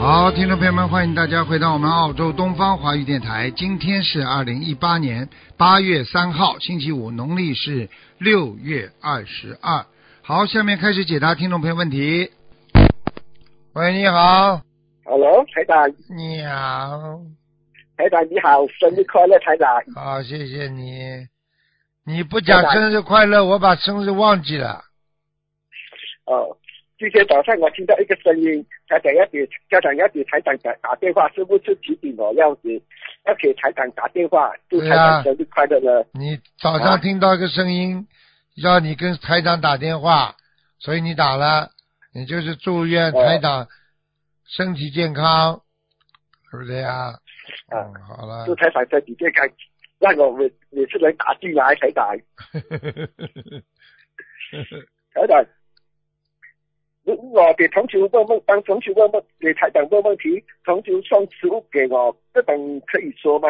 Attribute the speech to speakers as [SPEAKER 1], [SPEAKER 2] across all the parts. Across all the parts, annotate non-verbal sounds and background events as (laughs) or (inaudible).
[SPEAKER 1] 好，听众朋友们，欢迎大家回到我们澳洲东方华语电台。今天是二零一八年八月三号，星期五，农历是六月二十二。好，下面开始解答听众朋友问题。喂，你好
[SPEAKER 2] ，Hello，台长，
[SPEAKER 1] 你好，
[SPEAKER 2] 台长你好，生日快乐，台长。
[SPEAKER 1] 好，谢谢你。你不讲生日快乐，我把生日忘记了。
[SPEAKER 2] 哦，今天早上我听到一个声音，台长要给家长要给台长打打电话，是不是提醒我要给要给台长打电话，祝台长生日快乐呢？
[SPEAKER 1] 你早上
[SPEAKER 2] 啊
[SPEAKER 1] 听到一个声音，让你跟台长打电话，所以你打了，你就是祝愿
[SPEAKER 2] 哦
[SPEAKER 1] 台长身体健康，是不是呀？
[SPEAKER 2] 啊
[SPEAKER 1] 嗯，好了
[SPEAKER 2] 祝。台长身体健康，让我每每次能打进来，(laughs) 台长，台长。如果给同学问问，帮同学问问，给台长问问题，同学送食物给我，这种可以说吗？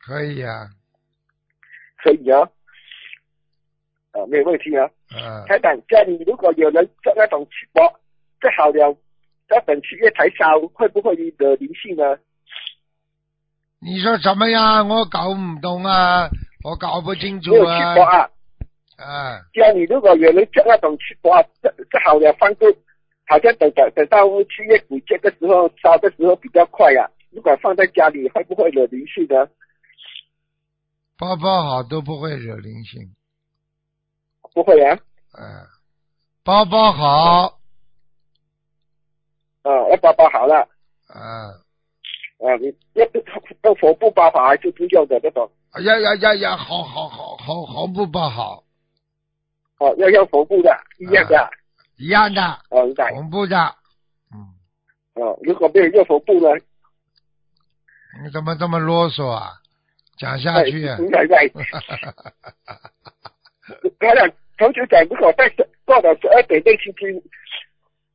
[SPEAKER 1] 可以呀、
[SPEAKER 2] 可以啊，啊，没有问题啊。
[SPEAKER 1] 嗯，
[SPEAKER 2] 台长，家里如果有人做那种直播，做好了，要等七月才烧，会不会惹灵性呢？
[SPEAKER 1] 你说什么呀？我搞唔懂啊，我搞不清楚啊。
[SPEAKER 2] 啊，
[SPEAKER 1] 啊，
[SPEAKER 2] 家里如果有人做那种吃播，做做好了放住，好像等等等到七月鬼节的时候烧的时候比较快啊。如果放在家里，会不会惹灵性呢？
[SPEAKER 1] 包包好都不会惹灵性。
[SPEAKER 2] 不会啊，
[SPEAKER 1] 嗯，包包好，
[SPEAKER 2] 啊，我包包好了，
[SPEAKER 1] 嗯，
[SPEAKER 2] 啊，你要用佛不包好还是不要的那种？
[SPEAKER 1] 呀呀呀呀，好好好好好不包好，
[SPEAKER 2] 哦，要用佛布的，一样的，
[SPEAKER 1] 一样的，
[SPEAKER 2] 哦，明白。
[SPEAKER 1] 红布的。嗯，
[SPEAKER 2] 哦，如果没有用佛布呢？
[SPEAKER 1] 你怎么这么啰嗦啊？讲下去啊
[SPEAKER 2] 哎！明白明白。(laughs) 他俩同学讲，如果在十过了十二点内星期，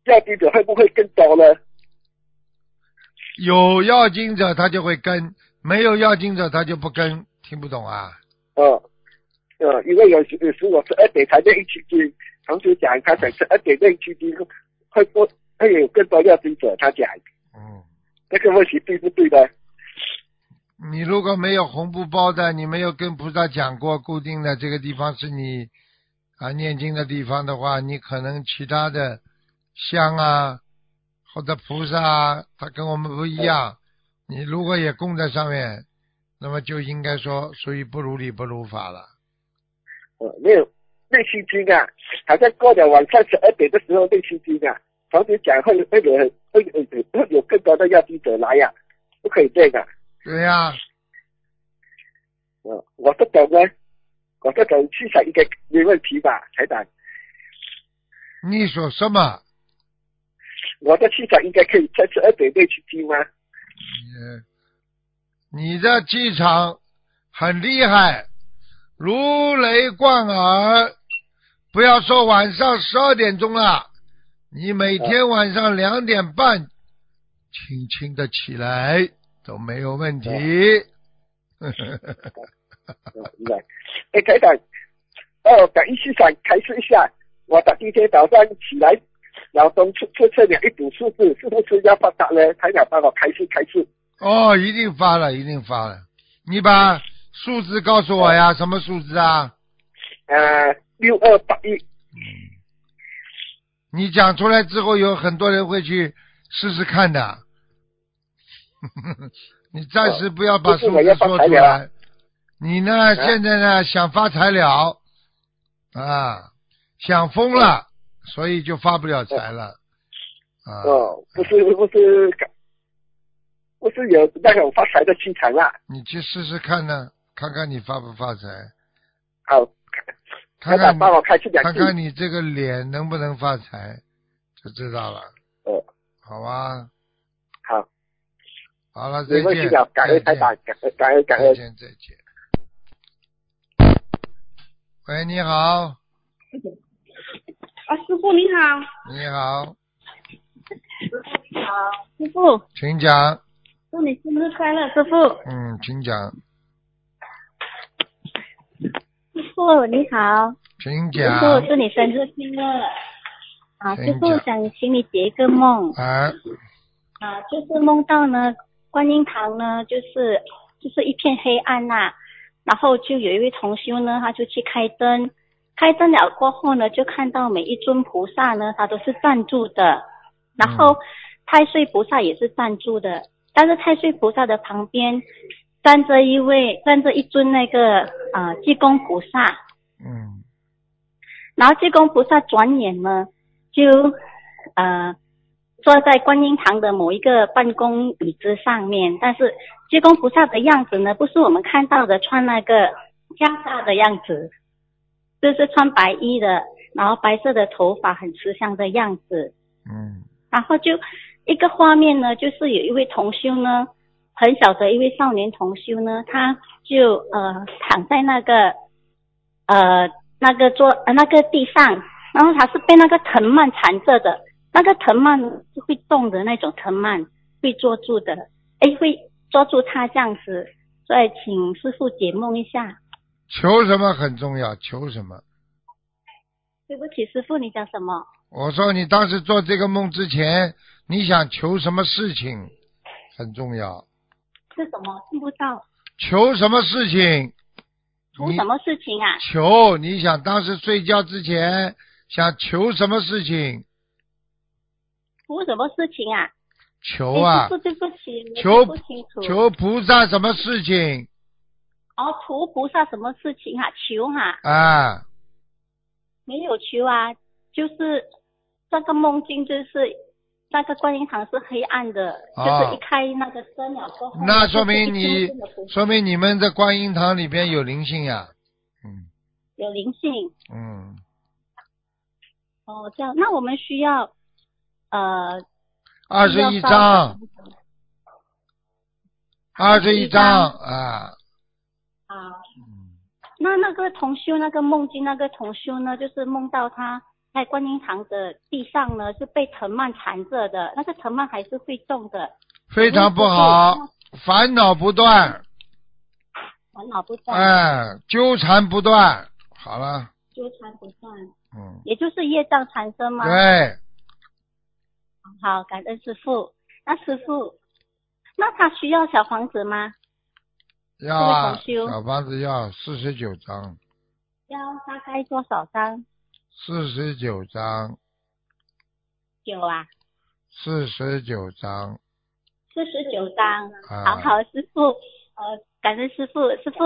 [SPEAKER 2] 要记者会不会更多呢？
[SPEAKER 1] 有要经者他就会跟，没有要经者他就不跟，听不懂啊？
[SPEAKER 2] 哦，呃，因为有时有时我十二点才内星期，同学讲他讲十二点内星期会不会有更多要经者？他讲
[SPEAKER 1] 嗯，
[SPEAKER 2] 这个问题对不对呢？
[SPEAKER 1] 你如果没有红布包的，你没有跟菩萨讲过固定的这个地方是你啊念经的地方的话，你可能其他的香啊或者菩萨啊，他跟我们不一样。你如果也供在上面，那么就应该说属于不如理不如法了。
[SPEAKER 2] 呃，没有内心经啊，好像过了晚上十二点的时候内心经啊，同学讲会会有会有会有更多的要记者来呀、不可以这样。
[SPEAKER 1] 对呀、
[SPEAKER 2] 嗯，我这种呢，我这种气场应该没问题吧，台长？
[SPEAKER 1] 你说什么？
[SPEAKER 2] 我的气场应该可以在十二点内去听吗？
[SPEAKER 1] 嗯，你的气场很厉害，如雷贯耳。不要说晚上十二点钟了，你每天晚上两点半，轻轻的起来都没有问题。
[SPEAKER 2] 嗯，明白。哎，台长，哦，感应气场开始一下，我的今天早上起来，脑中出出现了一组数字，是不是要发达呢？台长帮我开示开示。
[SPEAKER 1] 哦，一定发了，一定发了。你把数字告诉我呀，什么数字啊？
[SPEAKER 2] 呃，六二八一，
[SPEAKER 1] 你讲出来之后，有很多人会去试试看的。(laughs) 你暂时不要把数字说出来。你呢？现在呢？想发财了啊，想疯了，所以就发不了财了啊。
[SPEAKER 2] 哦，不是不是，不是有那种发财的气场啊。
[SPEAKER 1] 你去试试看呢，看看你发不发财，
[SPEAKER 2] 好，(laughs)
[SPEAKER 1] 看看。看看你这个脸能不能发财，就知道了，
[SPEAKER 2] 哦，
[SPEAKER 1] 好吧？
[SPEAKER 2] 好，
[SPEAKER 1] 好了，再见，
[SPEAKER 2] 感恩
[SPEAKER 1] 再见。
[SPEAKER 2] 台长，感恩感恩感恩。
[SPEAKER 1] 再见，再见。喂，你好，
[SPEAKER 3] 啊，师傅你好，
[SPEAKER 1] 你好，师傅你
[SPEAKER 3] 好，师傅，
[SPEAKER 1] 请讲。
[SPEAKER 3] 祝你生日快乐，师傅。
[SPEAKER 1] 嗯，请讲，
[SPEAKER 3] 师傅你好，师
[SPEAKER 1] 请讲。
[SPEAKER 3] 傅祝你生日快乐。啊，
[SPEAKER 1] 请
[SPEAKER 3] 师傅想请你解一个梦。
[SPEAKER 1] 啊，
[SPEAKER 3] 啊，就是梦到呢，观音堂呢，就是就是一片黑暗呐、然后就有一位同修呢，他就去开灯，开灯了过后呢，就看到每一尊菩萨呢，他都是站住的，然后
[SPEAKER 1] 嗯。
[SPEAKER 3] 太岁菩萨也是站住的，但是太岁菩萨的旁边站着一位站着一尊那个呃济公菩萨，
[SPEAKER 1] 嗯。
[SPEAKER 3] 然后济公菩萨转眼呢，就呃坐在观音堂的某一个办公椅子上面，但是济公菩萨的样子呢，不是我们看到的穿那个袈裟的样子，就是穿白衣的，然后白色的头发，很慈祥的样子。
[SPEAKER 1] 嗯。
[SPEAKER 3] 然后就一个画面呢，就是有一位同修呢，很小的一位少年同修呢，他就呃躺在那个呃那个桌呃那个地上，然后他是被那个藤蔓缠着的，那个藤蔓是会动的那种藤蔓，会捉住的，哎会捉住他这样子，所以请师傅解梦一下。
[SPEAKER 1] 求什么很重要，求什么？
[SPEAKER 3] 对不起，师傅，你讲什么？
[SPEAKER 1] 我说你当时做这个梦之前，你想求什么事情很重要，
[SPEAKER 3] 是什么？听不到。
[SPEAKER 1] 求什么事情？
[SPEAKER 3] 求什么事情啊？
[SPEAKER 1] 求你想当时睡觉之前想求什么事情？
[SPEAKER 3] 求什么事情啊？
[SPEAKER 1] 求啊
[SPEAKER 3] 对不起，
[SPEAKER 1] 求
[SPEAKER 3] 不清楚。
[SPEAKER 1] 求菩萨什么事情
[SPEAKER 3] 哦，求菩萨什么事情啊？求哈、
[SPEAKER 1] 啊？
[SPEAKER 3] 没有求啊，就是这个梦境，就是那个观音堂是黑暗的，
[SPEAKER 1] 哦
[SPEAKER 3] 就是一开那个灯了过后，
[SPEAKER 1] 那说明你说明你们的观音堂里边有灵性呀。嗯。
[SPEAKER 3] 有灵性。
[SPEAKER 1] 嗯，
[SPEAKER 3] 哦，这样，那我们需要呃
[SPEAKER 1] 二十一张，二十一张啊。
[SPEAKER 3] 啊。
[SPEAKER 1] 嗯。
[SPEAKER 3] 那那个同修，那个梦境，那个同修呢，就是梦到他在观音堂的地上呢是被藤蔓缠着的，那个藤蔓还是会动的，
[SPEAKER 1] 非常不好，烦恼不断，
[SPEAKER 3] 烦恼不断，
[SPEAKER 1] 哎，纠缠不断。好了，
[SPEAKER 3] 纠缠不断，
[SPEAKER 1] 嗯，
[SPEAKER 3] 也就是业障缠身吗？
[SPEAKER 1] 对，
[SPEAKER 3] 好，感恩师傅。那师傅，那他需要小房子吗？
[SPEAKER 1] 要啊，小房子要四十九张，
[SPEAKER 3] 要大概多少张？
[SPEAKER 1] 四十九张，
[SPEAKER 3] 有啊，
[SPEAKER 1] 四十九张
[SPEAKER 3] 四十九张。
[SPEAKER 1] 啊。
[SPEAKER 3] 好好，师傅，呃，感恩师傅，师傅，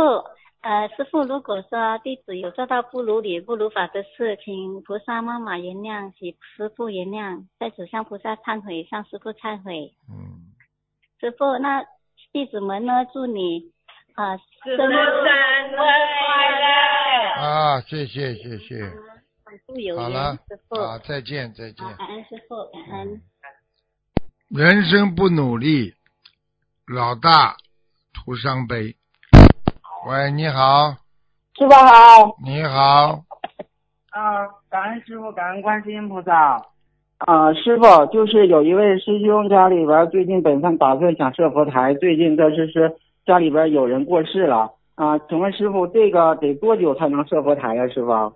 [SPEAKER 3] 呃，师傅，如果说弟子有做到不如理、不如法的事，请菩萨妈妈原谅，请师傅原谅，在此向菩萨忏悔，向师傅忏悔。
[SPEAKER 1] 嗯，
[SPEAKER 3] 师傅，那弟子们呢？祝你呃生日快乐。
[SPEAKER 1] 啊，谢谢谢谢，
[SPEAKER 3] 反复有缘
[SPEAKER 1] 好了，啊，再见再见，。
[SPEAKER 3] 感恩师傅，感恩。
[SPEAKER 1] 人生不努力，老大徒伤悲。喂，你好，
[SPEAKER 4] 师傅好，
[SPEAKER 1] 你好，
[SPEAKER 4] 啊，感恩师傅，感恩观世音菩萨。啊，师傅，就是有一位师兄家里边最近本身打算想设佛台，最近这是是家里边有人过世了啊，请问师傅这个得多久才能设佛台呀、师傅？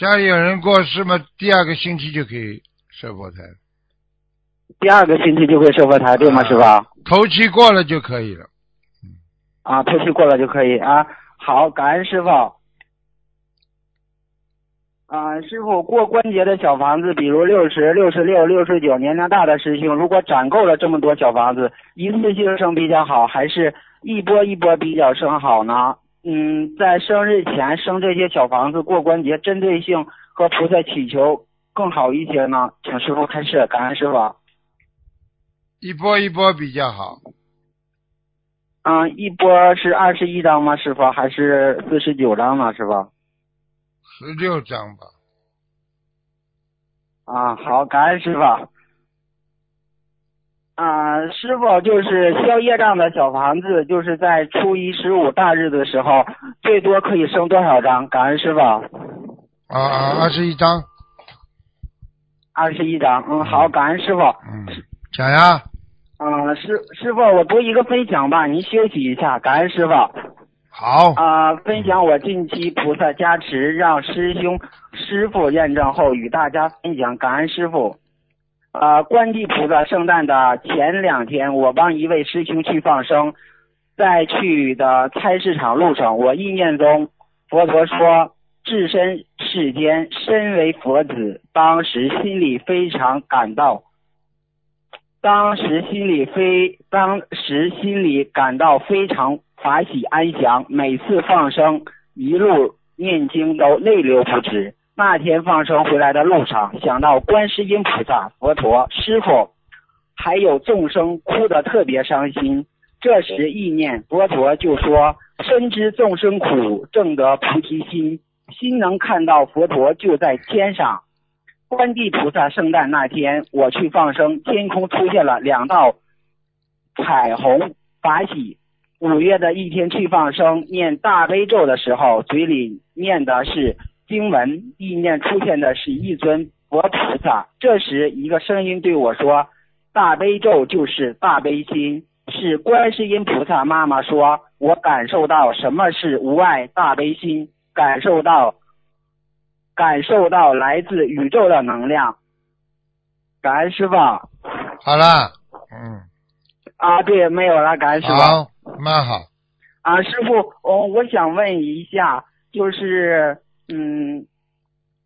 [SPEAKER 1] 家里有人过世嘛，第二个星期就可以设佛台，
[SPEAKER 4] 第二个星期就会设佛台，对吗，
[SPEAKER 1] 啊
[SPEAKER 4] 师傅？
[SPEAKER 1] 头七过了就可以了。
[SPEAKER 4] 啊，头期过了就可以啊。好，感恩师傅。啊，师傅过关节的小房子，比如六十六、十六、六十九年龄大的师兄，如果攒够了这么多小房子，一次性生比较好，还是一波一波比较生好呢？嗯，在生日前生这些小房子过关节，针对性和菩萨祈求更好一些呢？请师傅开示，感恩师傅。
[SPEAKER 1] 一波一波比较好，
[SPEAKER 4] 嗯，一波是二十一张吗，师傅？还是四十九张呢，师傅？
[SPEAKER 1] 十六张吧。
[SPEAKER 4] 啊，好，感恩师傅。啊、师傅就是消业障的小房子，就是在初一十五大日的时候，最多可以升多少张？感恩师傅。
[SPEAKER 1] 啊啊，二十一张，
[SPEAKER 4] 二十一张，嗯，好，感恩师傅。
[SPEAKER 1] 嗯，讲呀，
[SPEAKER 4] 嗯，师师傅，我读一个分享吧，您休息一下，感恩师傅。
[SPEAKER 1] 好，
[SPEAKER 4] 啊、分享我近期菩萨加持，让师兄师傅验证后与大家分享，感恩师傅。啊，观地菩萨圣诞的前两天，我帮一位师兄去放生，在去的菜市场路上，我意念中佛陀说，置身世间，身为佛子，当时心里非常感到，当时心里非当时心里感到非常法喜安详，每次放生一路念经都泪流不止。那天放生回来的路上，想到观世音菩萨、佛陀、师傅，还有众生，哭得特别伤心。这时意念佛陀就说：“深知众生苦，正得菩提心，心能看到佛陀就在天上。”观地菩萨圣诞那天，我去放生，天空出现了两道彩虹，法喜。五月的一天去放生，念大悲咒的时候，嘴里念的是经文，意念出现的是一尊佛菩萨。这时，一个声音对我说：“大悲咒就是大悲心。”是观世音菩萨妈妈说：“我感受到什么是无碍大悲心，感受到感受到来自宇宙的能量。”感恩师傅
[SPEAKER 1] 好了，嗯，
[SPEAKER 4] 啊，对，没有了，感恩师傅。
[SPEAKER 1] 好，蛮好，
[SPEAKER 4] 啊，师傅，我我想问一下，就是嗯，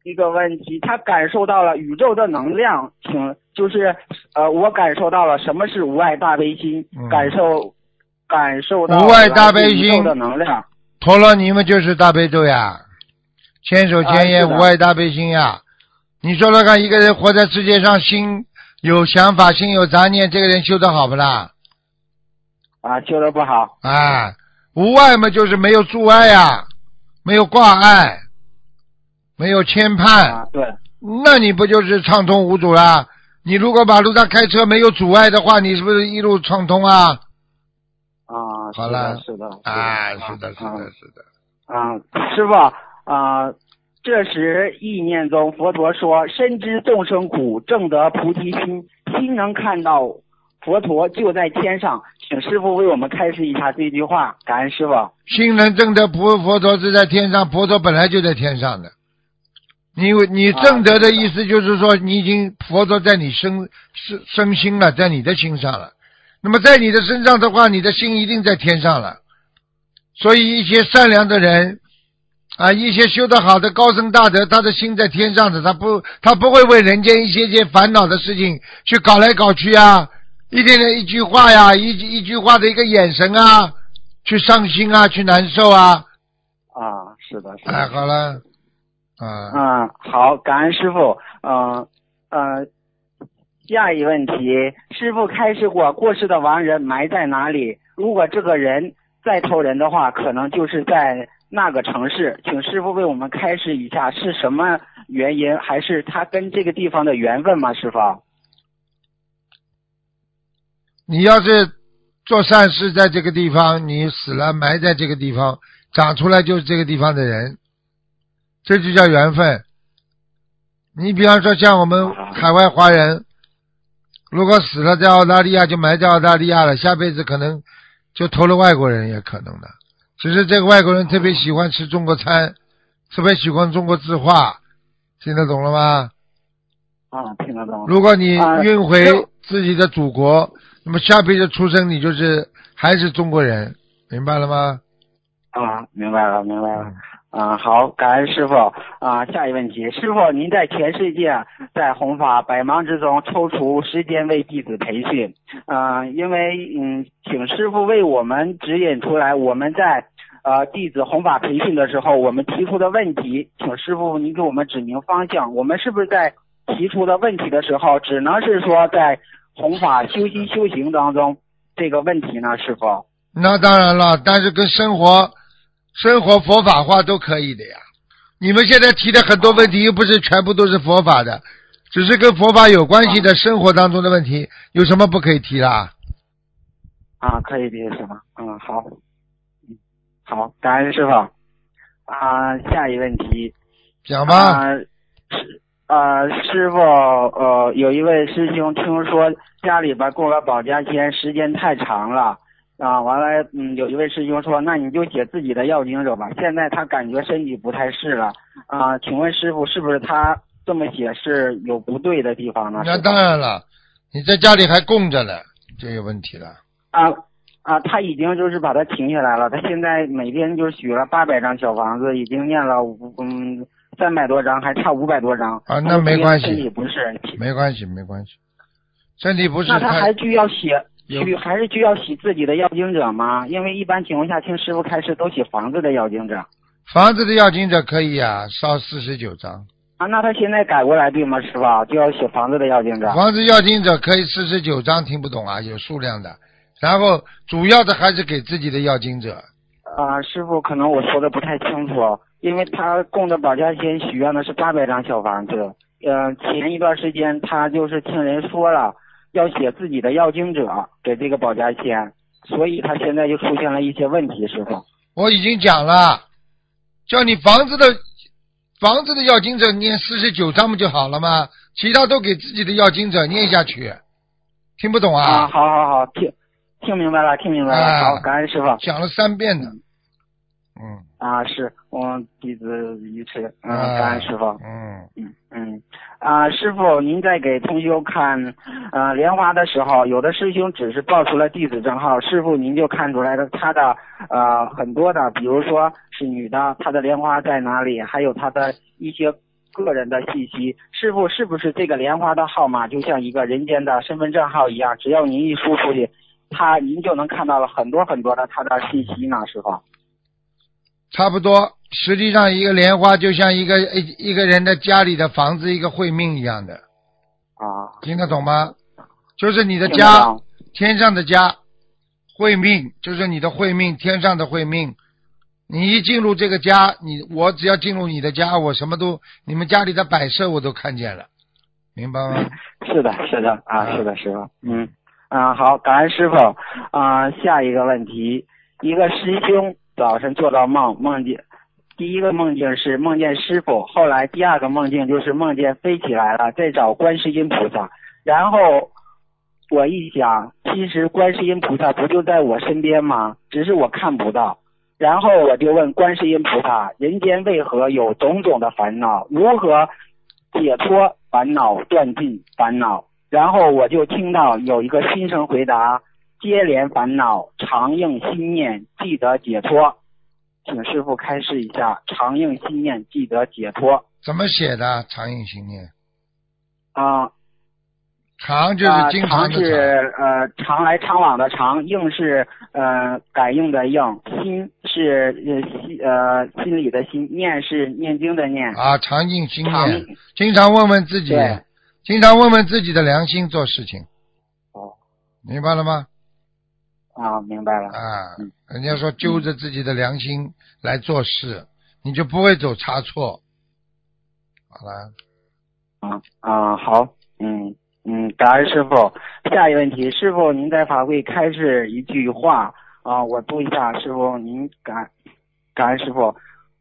[SPEAKER 4] 一个问题，他感受到了宇宙的能量，请就是呃，我感受到了什么是无碍大悲心，
[SPEAKER 1] 嗯
[SPEAKER 4] 感受感受到
[SPEAKER 1] 无碍大悲心
[SPEAKER 4] 的能量。
[SPEAKER 1] 陀罗尼嘛就是大悲咒呀，千手千眼
[SPEAKER 4] 啊
[SPEAKER 1] 无碍大悲心呀。你说说看，一个人活在世界上，心有想法，心有杂念，这个人修的好不啦？
[SPEAKER 4] 啊，修的不好
[SPEAKER 1] 啊，无碍嘛就是没有阻碍呀，没有挂碍，没有牵绊，
[SPEAKER 4] 啊，对，
[SPEAKER 1] 那你不就是畅通无阻啦？你如果马路上开车没有阻碍的话，你是不是一路畅通啊？
[SPEAKER 4] 啊，
[SPEAKER 1] 好了
[SPEAKER 4] 是的，是的，
[SPEAKER 1] 啊，是的，是
[SPEAKER 4] 啊
[SPEAKER 1] 的，是的。
[SPEAKER 4] 啊，师傅啊，这时意念中佛陀说：“深知众生苦，正得菩提心，心能看到佛陀就在天上。”请师傅为我们开示一下这句话，感恩师傅。
[SPEAKER 1] 心能正得菩佛陀是在天上，佛陀本来就在天上的。你你正德的意思就是说，你已经佛陀在你身身身心了，在你的心上了。那么在你的身上的话，你的心一定在天上了。所以一些善良的人啊，一些修得好的高僧大德，他的心在天上的，他不他不会为人间一些些烦恼的事情去搞来搞去啊，一点点一句话呀，一一句话的一个眼神啊，去伤心啊，去难受啊。
[SPEAKER 4] 啊，是的，是的。
[SPEAKER 1] 哎，好了，啊，
[SPEAKER 4] 嗯，好，感恩师傅。嗯呃，下一问题，师傅开示过，过世的亡人埋在哪里？如果这个人再投人的话，可能就是在那个城市。请师傅为我们开示一下是什么原因，还是他跟这个地方的缘分吗？师傅？
[SPEAKER 1] 你要是做善事，在这个地方，你死了埋在这个地方，长出来就是这个地方的人，这就叫缘分。你比方说像我们海外华人，如果死了在澳大利亚，就埋在澳大利亚了，下辈子可能就投了外国人，也可能的。只是这个外国人特别喜欢吃中国餐，特别喜欢中国字画，听得懂了吗？
[SPEAKER 4] 啊，听得懂。
[SPEAKER 1] 如果你
[SPEAKER 4] 啊
[SPEAKER 1] 运回自己的祖国，那么下辈子出生你就是还是中国人，明白了吗？
[SPEAKER 4] 啊，明白了，明白了。啊，好，感恩师傅。啊，下一问题，师傅，您在全世界在弘法百忙之中抽出时间为弟子培训，啊，因为嗯，请师傅为我们指引出来，我们在呃弟子弘法培训的时候，我们提出的问题，请师傅您给我们指明方向。我们是不是在提出的问题的时候，只能是说在弘法修心修行当中这个问题呢？师傅？
[SPEAKER 1] 那当然了，但是跟生活、生活佛法化都可以的呀。你们现在提的很多问题又不是全部都是佛法的，只是跟佛法有关系的生活当中的问题，有什么不可以提的？
[SPEAKER 4] 啊，可以理解是吧？嗯，好，嗯，好，感恩师傅。啊，下一问题。
[SPEAKER 1] 讲吧。
[SPEAKER 4] 啊，师啊，师傅，呃，有一位师兄听说家里边供了保家仙，时间太长了。啊，完了，嗯，有一位师兄说，那你就写自己的要经者吧。现在他感觉身体不太适了。啊，请问师傅，是不是他这么写是有不对的地方呢？
[SPEAKER 1] 那当然了，你在家里还供着呢，就有问题了。
[SPEAKER 4] 啊啊，他已经就是把它停下来了。他现在每天就许了八百张小房子，已经念了五嗯三百多张，还差五百多张。
[SPEAKER 1] 啊，那没关系。
[SPEAKER 4] 身体不是。
[SPEAKER 1] 没关系，没关系。身体不是。
[SPEAKER 4] 那他还需要写许还是需要写自己的要经者吗？因为一般情况下听师傅开示都写房子的要经者。
[SPEAKER 1] 房子的要经者可以啊，烧四十九张。
[SPEAKER 4] 啊，那他现在改过来对吗，师傅？就要写房子的要经者。
[SPEAKER 1] 房子要经者可以四十九张，听不懂啊？有数量的。然后主要的还是给自己的要经者。
[SPEAKER 4] 啊，师傅，可能我说的不太清楚，因为他供的保家仙许愿的是八百张小房子。嗯，前一段时间他就是听人说了要写自己的要经者给这个保家仙，所以他现在就出现了一些问题，师傅。
[SPEAKER 1] 我已经讲了，叫你房子的房子的要经者念四十九章不就好了吗？其他都给自己的要经者念下去，听不懂啊？
[SPEAKER 4] 啊，好好好，听。听明白了，听明白了。好，感恩师傅。
[SPEAKER 1] 讲了三遍呢。嗯。
[SPEAKER 4] 啊，是我弟子愚痴。嗯，感恩师傅。
[SPEAKER 1] 嗯
[SPEAKER 4] 嗯嗯。啊，师傅，您在给同修看呃莲花的时候，有的师兄只是报出了弟子账号，师傅您就看出来了他的呃很多的，比如说是女的，她的莲花在哪里，还有她的一些个人的信息。师傅是不是这个莲花的号码就像一个人间的身份证号一样，只要您一输出去。他您就能看到了很多很多的他的信息呢，师傅。
[SPEAKER 1] 差不多，实际上一个莲花就像一个一一个人的家里的房子，一个会命一样的。
[SPEAKER 4] 啊。
[SPEAKER 1] 听得懂吗？就是你的家，天上的家，会命就是你的会命，天上的会命。你一进入这个家，你我只要进入你的家，我什么都，你们家里的摆设我都看见了，明白吗？(laughs)
[SPEAKER 4] 是的，是的，啊，是的，师傅，嗯。啊，好，感恩师傅。啊，下一个问题，一个师兄早晨做到梦，梦见第一个梦境是梦见师傅，后来第二个梦境就是梦见飞起来了，在找观世音菩萨。然后我一想，其实观世音菩萨不就在我身边吗？只是我看不到。然后我就问观世音菩萨：人间为何有种种的烦恼？如何解脱烦恼，断尽烦恼？然后我就听到有一个心声回答：接连烦恼，常应心念，记得解脱。请师傅开示一下，常应心念，记得解脱。
[SPEAKER 1] 怎么写的？常应心念。
[SPEAKER 4] 啊，
[SPEAKER 1] 常就是经常
[SPEAKER 4] 的常。是呃常来常往的常，应是呃感应的应，心是呃心呃心里的心，念是念经的念。
[SPEAKER 1] 啊，常应心念，经常问问自己。经常问问自己的良心做事情，
[SPEAKER 4] 哦，
[SPEAKER 1] 明白了吗？
[SPEAKER 4] 啊，明白了。
[SPEAKER 1] 啊，人家说揪着自己的良心来做事，你就不会走差错。好了。
[SPEAKER 4] 啊啊好，嗯嗯，感恩师傅。下一个问题，师傅您在法会开示一句话啊，我读一下，师傅您感感恩师傅。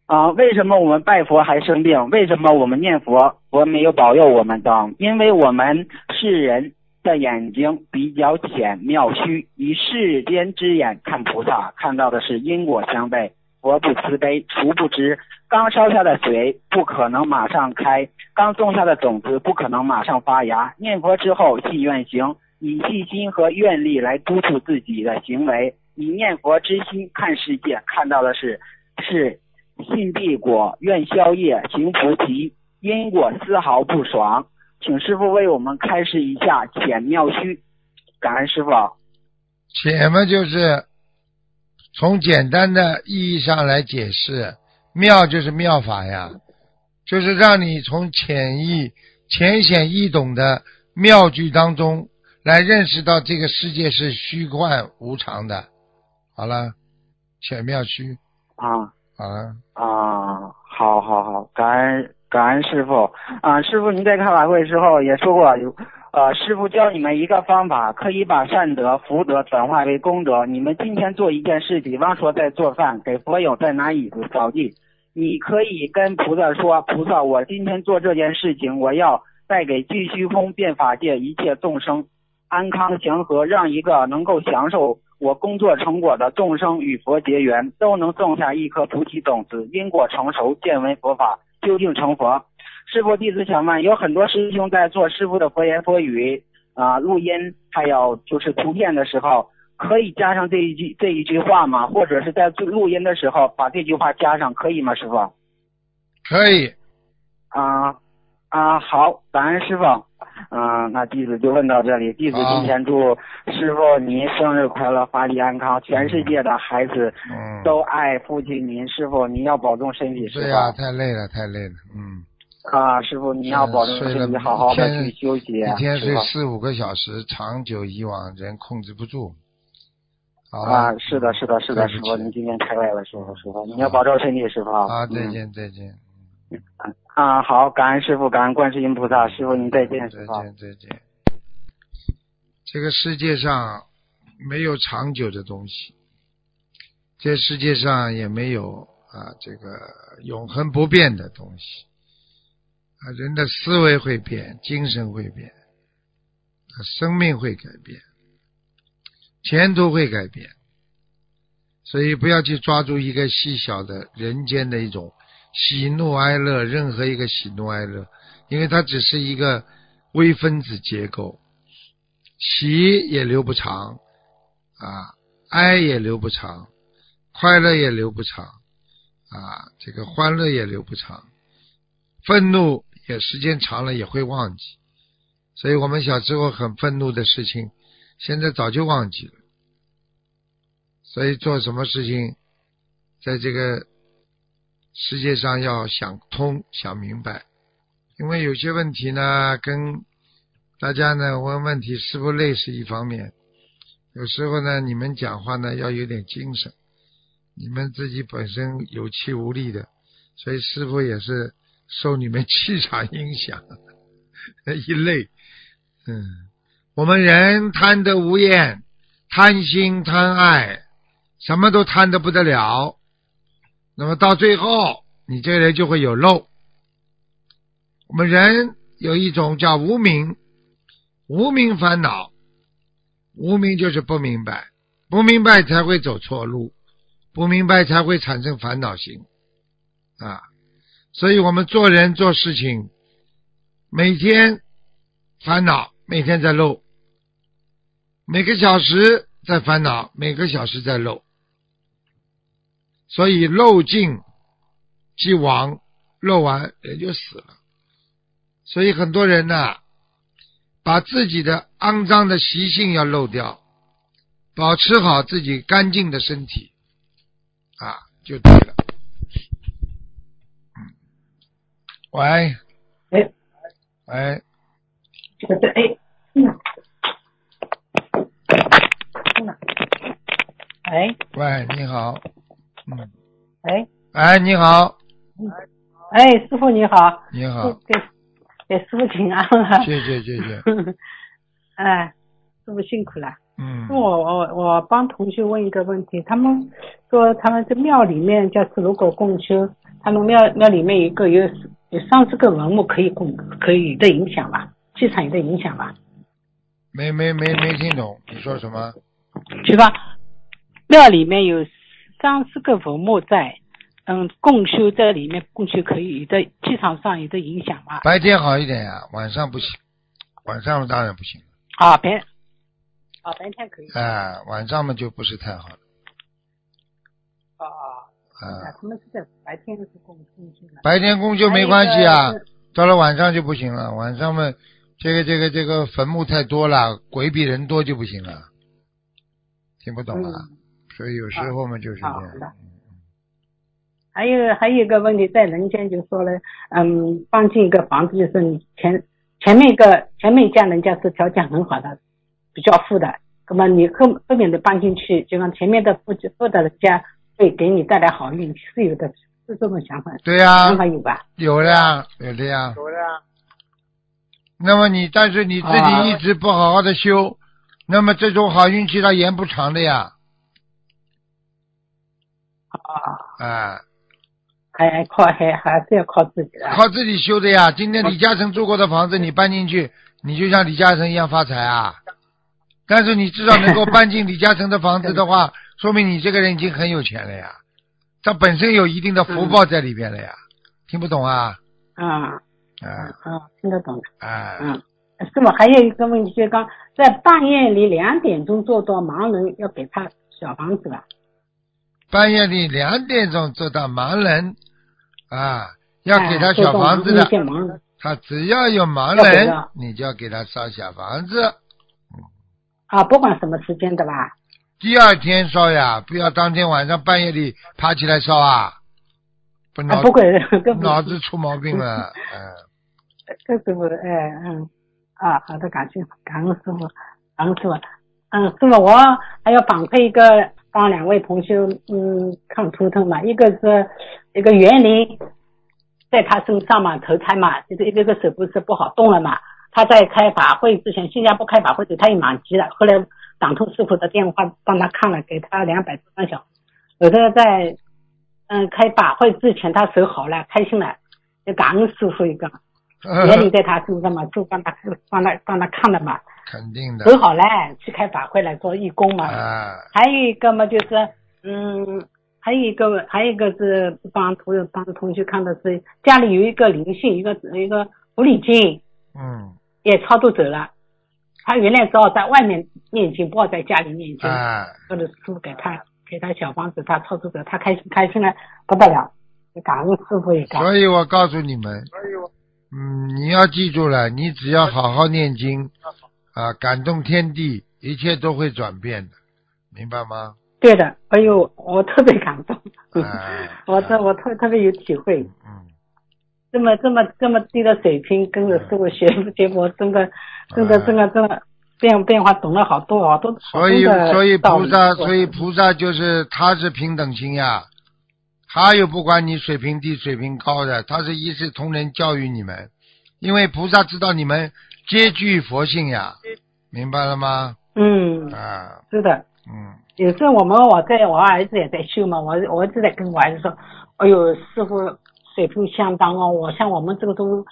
[SPEAKER 4] 啊，为什么我们拜佛还生病？为什么我们念佛佛没有保佑我们等？因为我们是人的眼睛比较浅妙虚，以世间之眼看菩萨，看到的是因果相悖。佛不慈悲，殊不知刚烧下的水不可能马上开，刚种下的种子不可能马上发芽。念佛之后信愿行，以信心和愿力来督促自己的行为，以念佛之心看世界，看到的是是。信必果，愿消业，行菩提，因果丝毫不爽。请师傅为我们开示一下浅妙虚，感恩师傅。
[SPEAKER 1] 浅嘛，就是从简单的意义上来解释，妙就是妙法呀，就是让你从浅易、浅显易懂的妙句当中来认识到这个世界是虚幻无常的。好了，浅妙虚
[SPEAKER 4] 啊。
[SPEAKER 1] 啊
[SPEAKER 4] 啊，好好好，感恩感恩师傅啊，师傅您在开法会时候也说过有。呃，师傅教你们一个方法，可以把善德、福德转化为功德。你们今天做一件事，比方说在做饭，给佛友在拿椅子扫地，你可以跟菩萨说：“菩萨，我今天做这件事情，我要带给巨虚空变法界一切众生安康祥和，让一个能够享受我工作成果的众生与佛结缘，都能种下一颗菩提种子，因果成熟，见闻佛法，究竟成佛。”师傅弟子想问，有很多师兄在做师傅的佛言佛语啊录音，还有就是图片的时候，可以加上这一句这一句话吗？或者是在录音的时候把这句话加上，可以吗？师傅？
[SPEAKER 1] 可以。
[SPEAKER 4] 啊啊，好，感恩师傅。嗯，那弟子就问到这里。弟子今天祝师傅您生日快乐，法体安康，全世界的孩子都爱父亲您。师傅您要保重身体，师傅。
[SPEAKER 1] 对呀，太累了，太累了，嗯。
[SPEAKER 4] 啊，师傅，您要保重身体，好好的去休息。
[SPEAKER 1] 一天睡四五个小时，长久以往人控制不住。
[SPEAKER 4] 啊，是的，是的，是的，师傅，您今天太累了，师傅，师傅，你要保重身体，师傅。
[SPEAKER 1] 啊，再见，再见。
[SPEAKER 4] 啊，好，感恩师傅，感恩观世音菩萨，师傅您再见，
[SPEAKER 1] 再见，再见。这个世界上没有长久的东西，这世界上也没有啊，这个永恒不变的东西。啊，人的思维会变，精神会变，生命会改变，前途会改变，所以不要去抓住一个细小的人间的一种喜怒哀乐，任何一个喜怒哀乐，因为它只是一个微分子结构，喜也留不长，啊，哀也留不长，快乐也留不长，啊，这个欢乐也留不长，愤怒。也时间长了也会忘记，所以我们小时候很愤怒的事情，现在早就忘记了。所以做什么事情，在这个世界上要想通、想明白，因为有些问题呢，跟大家呢问问题是不累是一方面，有时候呢你们讲话呢要有点精神，你们自己本身有气无力的，所以师傅也是。受你们气场影响，(laughs) 一累，嗯，我们人贪得无厌，贪心贪爱，什么都贪得不得了，那么到最后，你这个人就会有漏。我们人有一种叫无名，无名烦恼，无名就是不明白，不明白才会走错路，不明白才会产生烦恼心，啊。所以我们做人做事情，每天烦恼，每天在漏，每个小时在烦恼，每个小时在漏，所以漏尽即亡，漏完人就死了。所以很多人呢，把自己的肮脏的习性要漏掉，保持好自己干净的身体，啊，就对了。喂，
[SPEAKER 5] 哎，
[SPEAKER 1] 喂，
[SPEAKER 5] 这个是哎，嗯，哎，
[SPEAKER 1] 喂，你好，嗯，
[SPEAKER 5] 哎，
[SPEAKER 1] 哎，你好，
[SPEAKER 5] 哎，师傅你好，
[SPEAKER 1] 你好，
[SPEAKER 5] 给给师傅请安了，
[SPEAKER 1] 谢谢谢谢，(laughs)
[SPEAKER 5] 哎，师傅辛苦了，
[SPEAKER 1] 嗯，
[SPEAKER 5] 我我我帮同学问一个问题，他们说他们这庙里面就是如果供修，他们庙庙里面一个有。有三十个文物可以供，可以的影响吧？气场有的影响吧？
[SPEAKER 1] 没没没没听懂，你说什么？
[SPEAKER 5] 就说庙里面有三四个坟墓在，嗯，供修在里面供修可以的气场上有的影响吧？
[SPEAKER 1] 白天好一点呀，晚上不行，晚上当然不行了。
[SPEAKER 5] 啊白，啊白天可以。
[SPEAKER 1] 哎，晚上嘛就不是太好了。
[SPEAKER 5] 啊啊。啊，他们是在白天是供供修
[SPEAKER 1] 白天供修没关系啊，到了晚上就不行了。晚上嘛，这个这个这个坟墓太多了，鬼比人多就不行了。听不懂啊？所以有时候嘛就是这样。
[SPEAKER 5] 还有还有一个问题，在人间就说了，嗯，搬进一个房子，就是你前前面一个前面一家人家是条件很好的，比较富的，那么你后后面的搬进去，就让前面的富富的家。会给你带来好运，是有的，是是这种想法，
[SPEAKER 1] 对呀、
[SPEAKER 5] 想法有吧？
[SPEAKER 1] 有的呀，有的呀。
[SPEAKER 2] 有的啊，
[SPEAKER 1] 那么你，但是你自
[SPEAKER 5] 啊
[SPEAKER 1] 己一直不好好的修，那么这种好运气它延不长的呀，
[SPEAKER 5] 啊，
[SPEAKER 1] 啊，
[SPEAKER 5] 还靠还还是要靠自己的。
[SPEAKER 1] 靠自己修的呀。今天李嘉诚住过的房子，你搬进去，你就像李嘉诚一样发财啊。但是你至少能够搬进李嘉诚的房子的话，(laughs) 说明你这个人已经很有钱了呀，他本身有一定的福报在里边了呀。听不懂啊？
[SPEAKER 5] 嗯
[SPEAKER 1] 啊
[SPEAKER 5] 嗯，听得懂。
[SPEAKER 1] 啊！
[SPEAKER 5] 嗯，是吗？还有一个问题，就是刚在半夜里两点钟做到盲人，要给他小房子吧？
[SPEAKER 1] 半夜里两点钟做到盲人啊，要给他小房子的他只要有盲人你就要给他烧小房子。
[SPEAKER 5] 啊，不管什么时间的吧？
[SPEAKER 1] 第二天烧呀，不要当天晚上半夜里爬起来烧啊，不
[SPEAKER 5] 啊，
[SPEAKER 1] 脑 (laughs)
[SPEAKER 5] 不会，
[SPEAKER 1] 脑子出毛病了。(laughs) 嗯，
[SPEAKER 5] 这师傅，哎嗯啊，好的，感谢感恩师傅，感恩师傅。嗯，师傅，我还要反馈一个帮两位同学嗯看图腾嘛，一个是一个园林在他身上嘛投胎嘛，就是一个个手不是不好动了嘛，他在开法会之前，新加坡开法会时他也蛮急了，后来打通师傅的电话帮他看了，给他两百多张小，有的在嗯开法会之前他手好了，开心了，就感恩师傅一个。(laughs) 园林在他身上嘛，就帮他帮他帮他看了嘛，
[SPEAKER 1] 肯定的
[SPEAKER 5] 走好了，去开法会来做义工嘛。
[SPEAKER 1] 啊，
[SPEAKER 5] 还有一个嘛，就是嗯，还有一个还有一个是帮同帮同学看的是家里有一个灵性，一个一个狐狸精
[SPEAKER 1] 嗯
[SPEAKER 5] 也超度走了。他原来只好在外面念经，不好在家里念经。
[SPEAKER 1] 啊，
[SPEAKER 5] 或者师傅给他给他小房子，他超度走，他开心开心的不得了，感恩师傅也感恩。
[SPEAKER 1] 所以我告诉你们，嗯，你要记住了，你只要好好念经啊，感动天地，一切都会转变的，明白吗？
[SPEAKER 5] 对的，哎呦，我特别感动，
[SPEAKER 1] 啊
[SPEAKER 5] 我这 (laughs) 我特特别有体会，
[SPEAKER 1] 嗯，
[SPEAKER 5] 这么这么这么低的水平跟着师傅学，结果真的真的
[SPEAKER 1] 嗯
[SPEAKER 5] 真的真的变变化懂了好多好多
[SPEAKER 1] 所以所以菩萨，所以菩萨就是他是平等心呀，他又不管你水平低水平高的，他是一视同仁教育你们，因为菩萨知道你们皆具佛性呀，明白了吗？
[SPEAKER 5] 嗯，
[SPEAKER 1] 啊，
[SPEAKER 5] 是的，
[SPEAKER 1] 嗯，
[SPEAKER 5] 有时候我们我在我儿子也在修嘛，我我一直在跟我儿子说，哎呦，师傅水平相当哦，我像我们这个都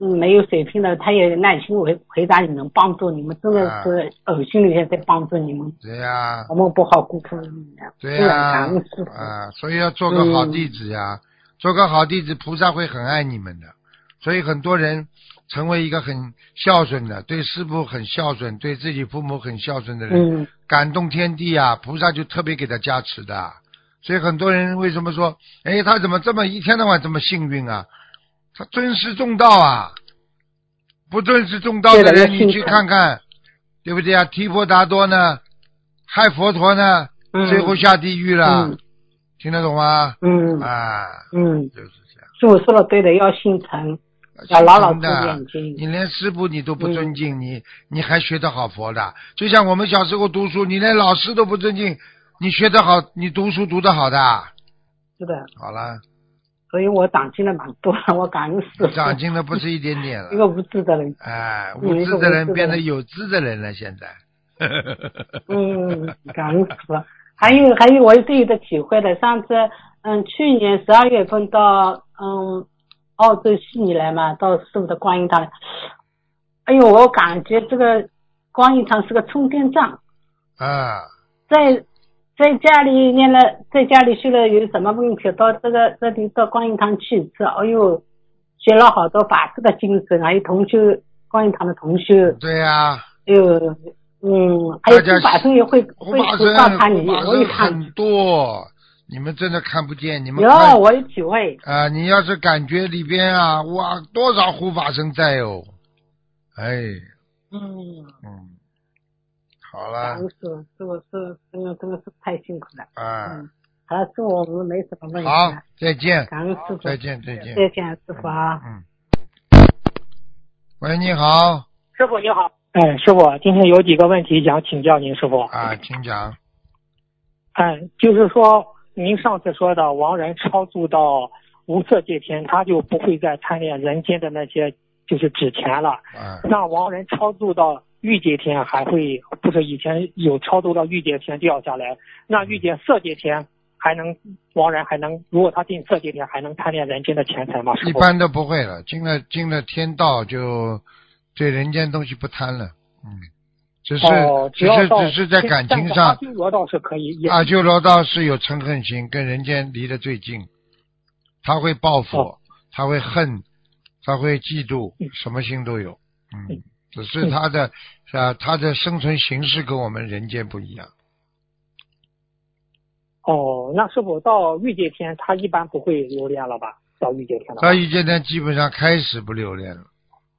[SPEAKER 5] 嗯没有水平的，他也耐心回回答你们，帮助你们，真的是呕心沥血在帮助你们，
[SPEAKER 1] 对呀，
[SPEAKER 5] 我们不好辜负你们，
[SPEAKER 1] 对呀。啊，所以要做个好弟子呀，做个好弟子，菩萨会很爱你们的。所以很多人成为一个很孝顺的，对师傅很孝顺，对自己父母很孝顺的人，
[SPEAKER 5] 嗯
[SPEAKER 1] 感动天地啊，菩萨就特别给他加持的。所以很多人为什么说，哎，他怎么这么一天到晚这么幸运啊？他尊师重道啊，不尊师重道的人，你去看看，对不对啊？提婆达多呢，害佛陀呢，
[SPEAKER 5] 嗯
[SPEAKER 1] 最后下地狱了，
[SPEAKER 5] 嗯
[SPEAKER 1] 听得懂吗？
[SPEAKER 5] 嗯
[SPEAKER 1] 啊，
[SPEAKER 5] 嗯，
[SPEAKER 1] 就是这样。
[SPEAKER 5] 师傅说的对的，要心诚，要老老
[SPEAKER 1] 的。你连师傅你都不
[SPEAKER 5] 嗯
[SPEAKER 1] 尊敬，你你还学得好佛的？就像我们小时候读书，你连老师都不尊敬，你学得好，你读书读得好的。
[SPEAKER 5] 是的，
[SPEAKER 1] 好了，
[SPEAKER 5] 所以我长进了蛮多了，(laughs) 我感恩师傅。
[SPEAKER 1] 长进了不是一点点
[SPEAKER 5] 一，个无知的人，
[SPEAKER 1] 哎，
[SPEAKER 5] 嗯
[SPEAKER 1] 无知的人变得有知的人了，现在。(laughs)
[SPEAKER 5] 嗯，感恩师傅。还有还有，我自己的体会的，上次嗯，去年十二月份到嗯澳洲悉尼来嘛，到师傅的观音堂，哎呦，我感觉这个观音堂是个充电站，
[SPEAKER 1] 啊，
[SPEAKER 5] 在在家里念了，在家里修了有什么问题，到这个这里到观音堂去一次，哎呦，学了好多法师的精神，还有同修观音堂的同修，
[SPEAKER 1] 对呀、
[SPEAKER 5] 哎呦嗯，还有法神也会会
[SPEAKER 1] 护法
[SPEAKER 5] 会观察你，
[SPEAKER 1] 护法
[SPEAKER 5] 我也看，
[SPEAKER 1] 神很多，你们真的看不见，你们
[SPEAKER 5] 有我有体会，
[SPEAKER 1] 啊，你要是感觉里边啊，哇，多少护法神在哦，哎，
[SPEAKER 5] 嗯，
[SPEAKER 1] 嗯，好了
[SPEAKER 5] 师傅，师傅是真的真的是太辛苦了，
[SPEAKER 1] 啊，
[SPEAKER 5] 嗯，好了，师傅我们没什么问题
[SPEAKER 1] 好，，再见，
[SPEAKER 5] 感恩师傅，
[SPEAKER 1] 再见，再见，
[SPEAKER 5] 再见师傅啊。
[SPEAKER 1] 嗯。喂，你好，
[SPEAKER 6] 师傅你好，哎，师傅，今天有几个问题想请教您，师傅。
[SPEAKER 1] 啊，请讲。
[SPEAKER 6] 哎，就是说您上次说的亡人超度到无色界天，他就不会再贪恋人间的那些就是纸钱了。
[SPEAKER 1] 嗯，
[SPEAKER 6] 那亡人超度到欲界天，还会不是以前有超度到欲界天掉下来？那欲界色界天还能亡人还能，如果他进色界天，还能贪恋人间的钱财吗？
[SPEAKER 1] 一般都不会了，进了进了天道就对人间东西不贪了，嗯，只是、
[SPEAKER 6] 哦，
[SPEAKER 1] 只是只是在感情
[SPEAKER 6] 上阿，修罗倒是可以，
[SPEAKER 1] 阿修罗道是有嗔恨心，跟人间离得最近，他会报复，
[SPEAKER 6] 哦
[SPEAKER 1] 他会恨，他会嫉妒，
[SPEAKER 6] 嗯
[SPEAKER 1] 什么心都有，嗯
[SPEAKER 6] 嗯，
[SPEAKER 1] 只是他的啊他的生存形式跟我们人间不一样，
[SPEAKER 6] 哦，那是否到欲界天，他一般不会留恋了吧？到欲界天了
[SPEAKER 1] 到欲界天基本上开始不留恋了，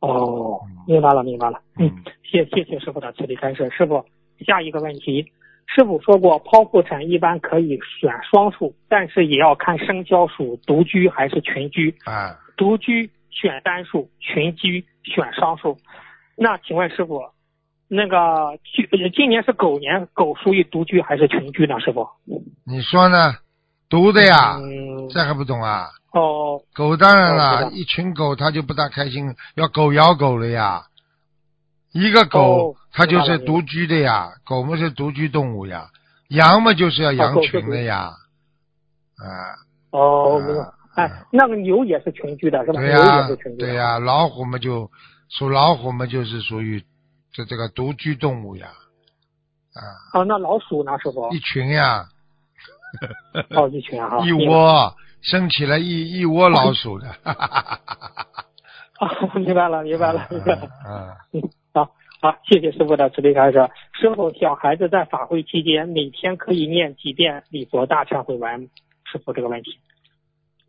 [SPEAKER 6] 哦，明白了，明白了。嗯，
[SPEAKER 1] 嗯，
[SPEAKER 6] 谢谢谢师傅的慈悲开示。师傅，下一个问题，师傅说过剖腹产一般可以选双数，但是也要看生肖属独居还是群居。
[SPEAKER 1] 啊，
[SPEAKER 6] 独居选单数，群居选双数。那请问师傅，那个去今年是狗年，狗属于独居还是群居呢？师傅？
[SPEAKER 1] 你说呢？独的呀，
[SPEAKER 6] 嗯，
[SPEAKER 1] 这还不懂啊？
[SPEAKER 6] 哦，
[SPEAKER 1] 狗当然了，一群狗它就不大开心，要狗咬狗了呀。一个狗
[SPEAKER 6] 哦
[SPEAKER 1] 它就是独居的呀，狗嘛是独居动物呀，羊嘛就是要羊群的呀。啊，
[SPEAKER 6] 哦。哎，那个牛也是群居的是吧？
[SPEAKER 1] 对呀。对呀，老虎嘛就属老虎嘛就是属于这这个独居动物呀。啊，
[SPEAKER 6] 哦，那老鼠呢，师傅？
[SPEAKER 1] 一群呀，
[SPEAKER 6] 哦，一群啊。(laughs)
[SPEAKER 1] 一。窝生起来一一窝老鼠的。
[SPEAKER 6] 啊 (laughs) (laughs) 明白了，明白了，明白了。
[SPEAKER 1] 嗯，
[SPEAKER 6] 嗯，好，好，谢谢师傅的慈悲开示。师傅，小孩子在法会期间每天可以念几遍礼佛大忏悔文？师傅这个问题，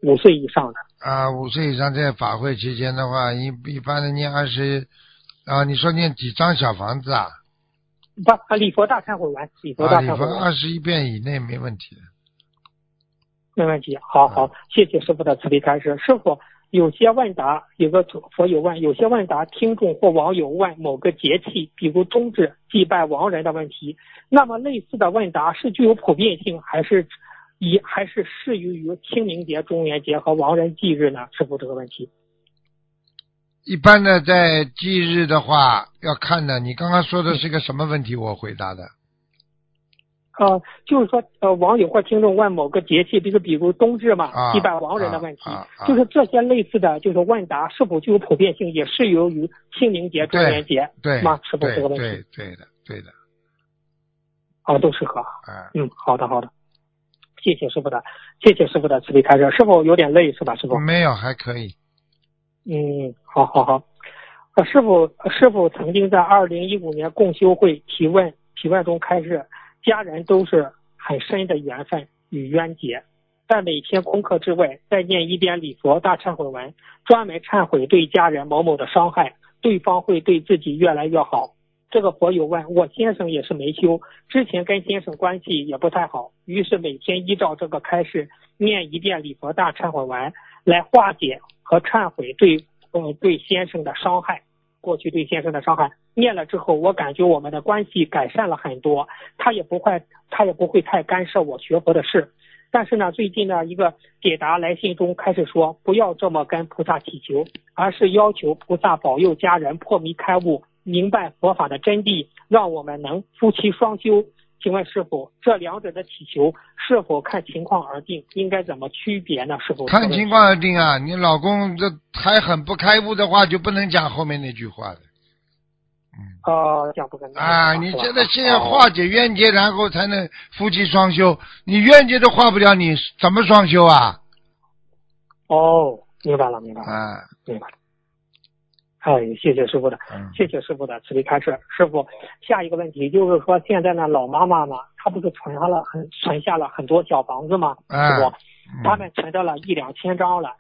[SPEAKER 6] 五岁以上的。
[SPEAKER 1] 啊，五岁以上在法会期间的话，一一般的念二十，啊，你说念几张小房子啊？
[SPEAKER 6] 不，啊，礼佛大忏悔文，礼佛大忏悔文，
[SPEAKER 1] 二十一遍以内没问题的。
[SPEAKER 6] 没问题。好好，谢谢师傅的慈悲开示。师傅，有些问答，有个佛友问，有些问答听众或网友问某个节气，比如冬至祭拜亡人的问题，那么类似的问答是具有普遍性，还是以还是适用于清明节、中元节和亡人忌日呢？师傅这个问题。
[SPEAKER 1] 一般的在忌日的话，要看的。你刚刚说的是个什么问题？我回答的。
[SPEAKER 6] 呃，就是说，呃，网友或听众问某个节气，比如比如冬至嘛，
[SPEAKER 1] 啊
[SPEAKER 6] 祭拜亡人的问题，
[SPEAKER 1] 啊啊
[SPEAKER 6] 就是这些类似的就是问答是否具有普遍性，也适用于清明节、中元节
[SPEAKER 1] 对
[SPEAKER 6] 吗？师傅
[SPEAKER 1] 对
[SPEAKER 6] 这个问题，
[SPEAKER 1] 对对的对的。
[SPEAKER 6] 啊，都适合。
[SPEAKER 1] 啊，
[SPEAKER 6] 嗯，好的好的，谢谢师傅的，谢谢师傅的慈悲开示。师傅有点累是吧？师傅？
[SPEAKER 1] 没有还可以。
[SPEAKER 6] 嗯，好好好。呃，师傅师傅曾经在二零一五年共修会提问提问中开示，家人都是很深的缘分与冤结，在每天功课之外，再念一遍礼佛大忏悔文，专门忏悔对家人某某的伤害，对方会对自己越来越好。这个佛友问我先生也是没修，之前跟先生关系也不太好，于是每天依照这个开示念一遍礼佛大忏悔文，来化解和忏悔对呃对先生的伤害，过去对先生的伤害。念了之后，我感觉我们的关系改善了很多，他也不会他也不会太干涉我学佛的事。但是呢，最近呢，一个解答来信中开始说，不要这么跟菩萨祈求，而是要求菩萨保佑家人破迷开悟，明白佛法的真谛，让我们能夫妻双修。请问师傅，这两者的祈求是否看情况而定？应该怎么区别呢？师傅，
[SPEAKER 1] 看情况而定啊。你老公这还很不开悟的话，就不能讲后面那句话的。
[SPEAKER 6] 呃，讲不跟
[SPEAKER 1] 啊，你现在先要
[SPEAKER 6] 哦
[SPEAKER 1] 化解冤结，然后才能夫妻双修。你冤结都化不了，你怎么双修啊？
[SPEAKER 6] 哦，明白了，明白了，
[SPEAKER 1] 啊，
[SPEAKER 6] 明白了。哎，谢谢师傅的，
[SPEAKER 1] 嗯，
[SPEAKER 6] 谢谢师傅的慈悲开示。师傅，下一个问题就是说，现在呢，老妈妈嘛，她不是存下了很存下了很多小房子吗？
[SPEAKER 1] 哎
[SPEAKER 6] 师傅，
[SPEAKER 1] 嗯
[SPEAKER 6] 他们存到了一两千张了。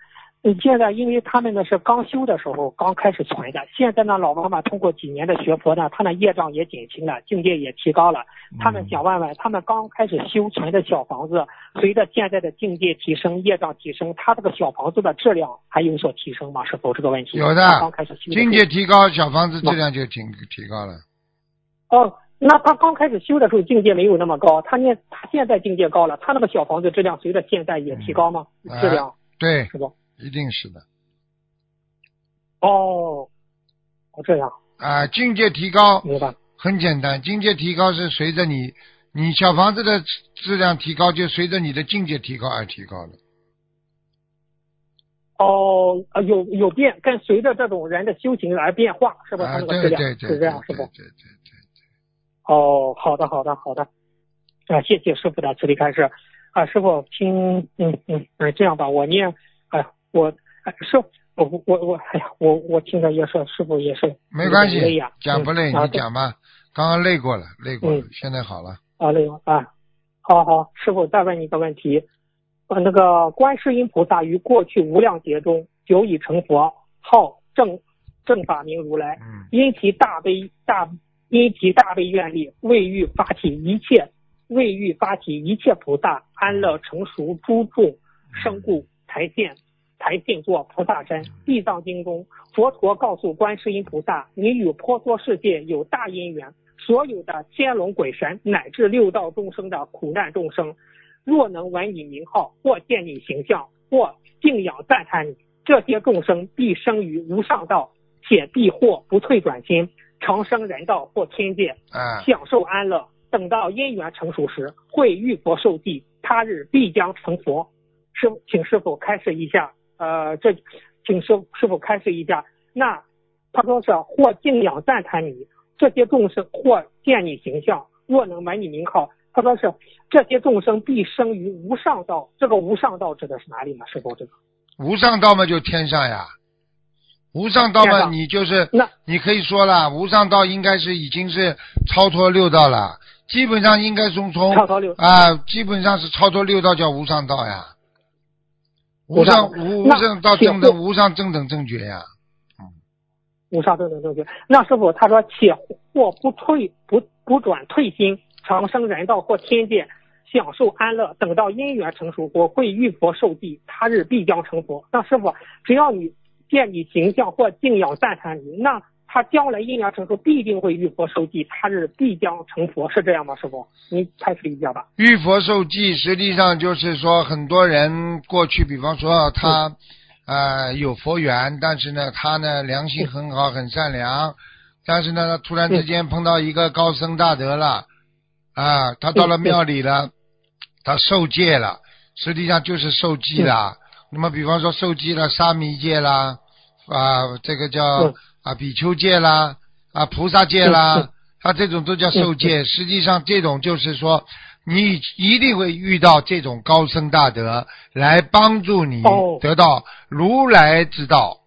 [SPEAKER 6] 嗯，现在因为他们呢是刚修的时候刚开始存的，现在呢老妈妈通过几年的学佛呢，她的业障也减轻了，境界也提高了。他们想问问，他们刚开始修存的小房子，随着现在的境界提升、业障提升，他这个小房子的质量还有所提升吗？是否这个问题？
[SPEAKER 1] 有的
[SPEAKER 6] 刚开始修
[SPEAKER 1] 境界提高，小房子质量就挺提高了。
[SPEAKER 6] 哦，那他刚开始修的时候境界没有那么高，他念他现在境界高了，他那个小房子质量随着现在也提高吗？
[SPEAKER 1] 嗯
[SPEAKER 6] 质量
[SPEAKER 1] 对，
[SPEAKER 6] 是不？
[SPEAKER 1] 一定是的。
[SPEAKER 6] 哦，哦这样，
[SPEAKER 1] 啊，境界提高
[SPEAKER 6] 明白。
[SPEAKER 1] 很简单，境界提高是随着你你小房子的质量提高，就随着你的境界提高而提高的。
[SPEAKER 6] 哦，啊有有变，跟随着这种人的修行而变化，是吧？
[SPEAKER 1] 啊，
[SPEAKER 6] 他那个
[SPEAKER 1] 对对对，
[SPEAKER 6] 是这样，是不？
[SPEAKER 1] 对对对对。
[SPEAKER 6] 哦，好的，好的，好的。啊，谢谢师傅的慈悲开示。啊，师傅，听，嗯嗯嗯，这样吧，我念，哎，我，哎，师傅，我我我，哎呀，我我听着也是，师傅也是，
[SPEAKER 1] 没关系
[SPEAKER 6] 有点累呀，
[SPEAKER 1] 讲不累你讲吧。刚刚累过了，累过了
[SPEAKER 6] 嗯，
[SPEAKER 1] 现在好了。
[SPEAKER 6] 啊，累了啊。好好，师傅再问你一个问题，呃，那个观世音菩萨于过去无量劫中久已成佛，号正正法明如来，
[SPEAKER 1] 嗯
[SPEAKER 6] 因其大悲大因其大悲愿力，未欲发起一切未欲发起一切菩萨安乐成熟诸众生故，才现才现作菩萨身。地藏经中，佛陀告诉观世音菩萨：“你与婆娑世界有大因缘，所有的天龙鬼神乃至六道众生的苦难众生，若能闻你名号，或见你形象，或敬仰赞叹你，这些众生必生于无上道，且必获不退转心，长生人道或天界，
[SPEAKER 1] 啊，
[SPEAKER 6] 享受安乐。等到因缘成熟时，会遇佛受记，他日必将成佛。师，请师傅开示一下。呃，这，请师师傅开示一下。那他说是或敬仰赞叹你，这些众生或见你形象，若能闻你名号。他说是这些众生必生于无上道。这个无上道指的是哪里呢？师傅这个
[SPEAKER 1] 无上道嘛就天上呀，无上道嘛你就是
[SPEAKER 6] 那
[SPEAKER 1] 你可以说了，无上道应该是已经是超脱六道了，基本上应该从从
[SPEAKER 6] 超脱六
[SPEAKER 1] 啊，基本上是超脱六道叫无上道呀，无上
[SPEAKER 6] 无
[SPEAKER 1] 无无上道
[SPEAKER 6] 且
[SPEAKER 1] 正等无上正等正觉呀，
[SPEAKER 6] 无上正等正觉。那师傅他说且或不退不不转退心，长生人道或天界，享受安乐。等到因缘成熟，我会遇佛受记，他日必将成佛。那师傅，只要你见你形象或敬仰赞叹你，那他将来阴阳成熟，必定会遇佛受记，他是必将成佛，是这样吗？师傅，您开始理解吧。
[SPEAKER 1] 遇佛受记，实际上就是说，很多人过去，比方说他，呃，有佛缘，但是呢，他呢良心很好，很善良，但是呢，他突然之间碰到一个高僧大德了，啊，他到了庙里了，他受戒了，实际上就是受记了。那么，比方说受记了沙弥戒啦，啊，这个叫
[SPEAKER 6] 嗯
[SPEAKER 1] 啊比丘戒啦，啊菩萨戒啦
[SPEAKER 6] 嗯，
[SPEAKER 1] 他这种都叫受戒。实际上，这种就是说，你一定会遇到这种高僧大德来帮助你
[SPEAKER 6] 哦
[SPEAKER 1] 得到如来之道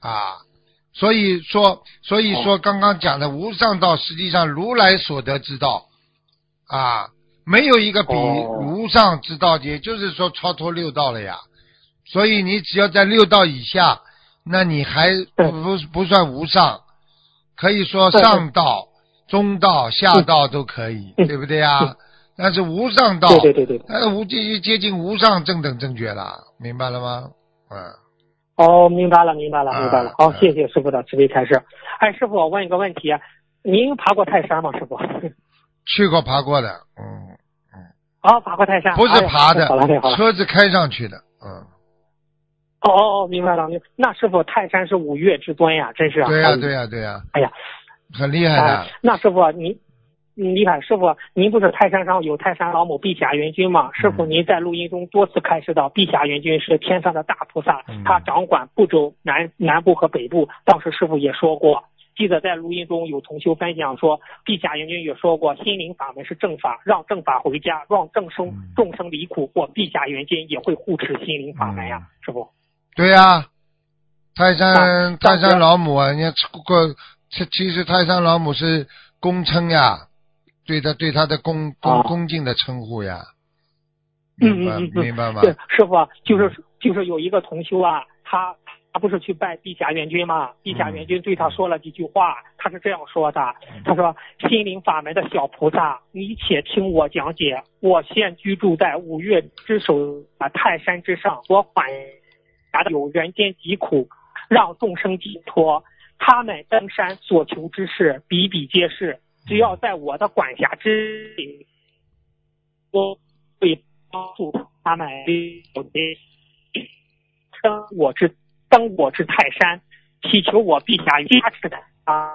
[SPEAKER 1] 啊。所以说，所以说刚刚讲的无上道，实际上如来所得之道啊，没有一个比
[SPEAKER 6] 哦
[SPEAKER 1] 无上之道，也就是说超脱六道了呀。所以你只要在六道以下，那你还
[SPEAKER 6] 对
[SPEAKER 1] 不不算无上，可以说上道、中道、下道都可以，
[SPEAKER 6] 嗯
[SPEAKER 1] 对不对呀？但是无上道，
[SPEAKER 6] 对对对对。
[SPEAKER 1] 呃，无接接近无上正等正觉了，明白了吗？嗯，
[SPEAKER 6] 哦，明白了，明白了，
[SPEAKER 1] 啊
[SPEAKER 6] 明白了。好，
[SPEAKER 1] 啊
[SPEAKER 6] 谢谢师傅的慈悲开示。哎，师傅，我问一个问题，您爬过泰山吗？师傅？
[SPEAKER 1] 去过爬过的，嗯，
[SPEAKER 6] 嗯。哦，爬过泰山？
[SPEAKER 1] 不是爬的。车子开上去的，嗯，
[SPEAKER 6] 哦哦哦，明白了，明白。那师傅，泰山是五岳之尊呀，真是啊。
[SPEAKER 1] 对呀、
[SPEAKER 6] 呀、
[SPEAKER 1] 对呀、对呀、
[SPEAKER 6] 哎呀，
[SPEAKER 1] 很厉害
[SPEAKER 6] 那师傅您。嗯厉害，师傅，您不是泰山上有泰山老母碧霞元君吗？师傅，
[SPEAKER 1] 嗯
[SPEAKER 6] 您在录音中多次开示到，碧霞元君是天上的大菩萨
[SPEAKER 1] 嗯，
[SPEAKER 6] 他掌管不周南南部和北部。当时师傅也说过，记得在录音中有同修分享说，碧霞元君也说过，心灵法门是正法，让正法回家，让众生
[SPEAKER 1] 嗯
[SPEAKER 6] 众生离苦，或碧霞元君也会护持心灵法门呀，
[SPEAKER 1] 嗯
[SPEAKER 6] 师傅。
[SPEAKER 1] 对呀、泰山
[SPEAKER 6] 啊
[SPEAKER 1] 泰山老母啊，人家过其其实泰山老母是恭称呀，对他对他的恭恭
[SPEAKER 6] 啊
[SPEAKER 1] 恭敬的称呼呀，
[SPEAKER 6] 嗯嗯嗯嗯
[SPEAKER 1] 明白吗？
[SPEAKER 6] 对，师傅啊就是就是有一个同修啊，他他不是去拜碧霞元君吗？碧霞元君对他说了几句话，他是这样说的：他说，心灵法门的小菩萨，你且听我讲解。我现居住在五岳之首啊泰山之上，我缓达有人间疾苦，让众生解脱。他们登山所求之事比比皆是，只要在我的管辖之内，我会帮助他们登我之登我之泰山，祈求我陛下加持的啊，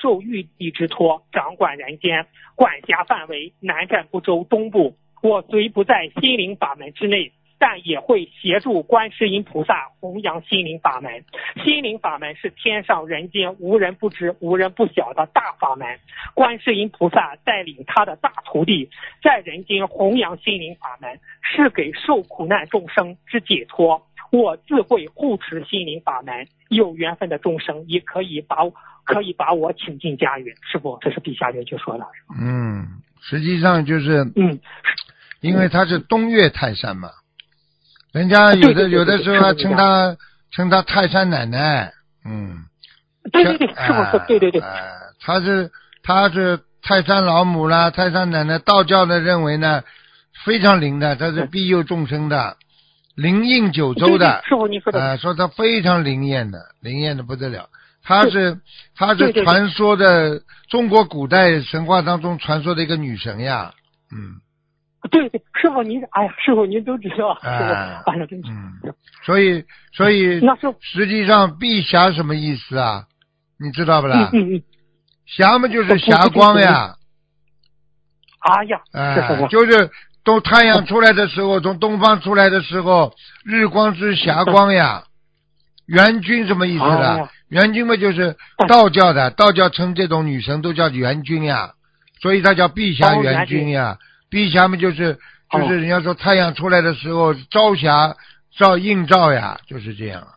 [SPEAKER 6] 受玉帝之托，掌管人间，管辖范围南赡部洲东部。我虽不在心灵法门之内。但也会协助观世音菩萨弘扬心灵法门。心灵法门是天上人间无人不知、无人不晓的大法门。观世音菩萨带领他的大徒弟在人间弘扬心灵法门，是给受苦难众生之解脱。我自会护持心灵法门，有缘分的众生也可以把可以把我请进家园。师傅，这是陛下就说的。
[SPEAKER 1] 嗯，实际上就是
[SPEAKER 6] 嗯，
[SPEAKER 1] 因为他是东岳泰山嘛。人家有的有的时候还称他称他泰山奶奶，嗯，
[SPEAKER 6] 对对对，是不是？对对对，
[SPEAKER 1] 他是他是泰山老母啦，泰山奶奶。道教的认为呢，非常灵的，他是庇佑众生的，灵应九州的。
[SPEAKER 6] 师傅，你说的。
[SPEAKER 1] 啊，说他非常灵验的，灵验的不得了。他是他是传说的中国古代神话当中传说的一个女神呀，嗯。
[SPEAKER 6] 对对，师傅您，哎呀，师傅您都知道，师傅，哎呀，真是。
[SPEAKER 1] 嗯，所以所以，
[SPEAKER 6] 那是
[SPEAKER 1] 实际上碧霞什么意思啊？你知道不啦？
[SPEAKER 6] 嗯嗯。
[SPEAKER 1] 霞嘛就是霞光呀。
[SPEAKER 6] 哎呀，
[SPEAKER 1] 哎，就是从太阳出来的时候，从东方出来的时候，日光之霞光呀。元君什么意思的？元君嘛就是道教的，道教称这种女神都叫元君呀，所以她叫碧霞元君呀。碧霞嘛，就是就是人家说太阳出来的时候，朝霞照映照呀，就是这样。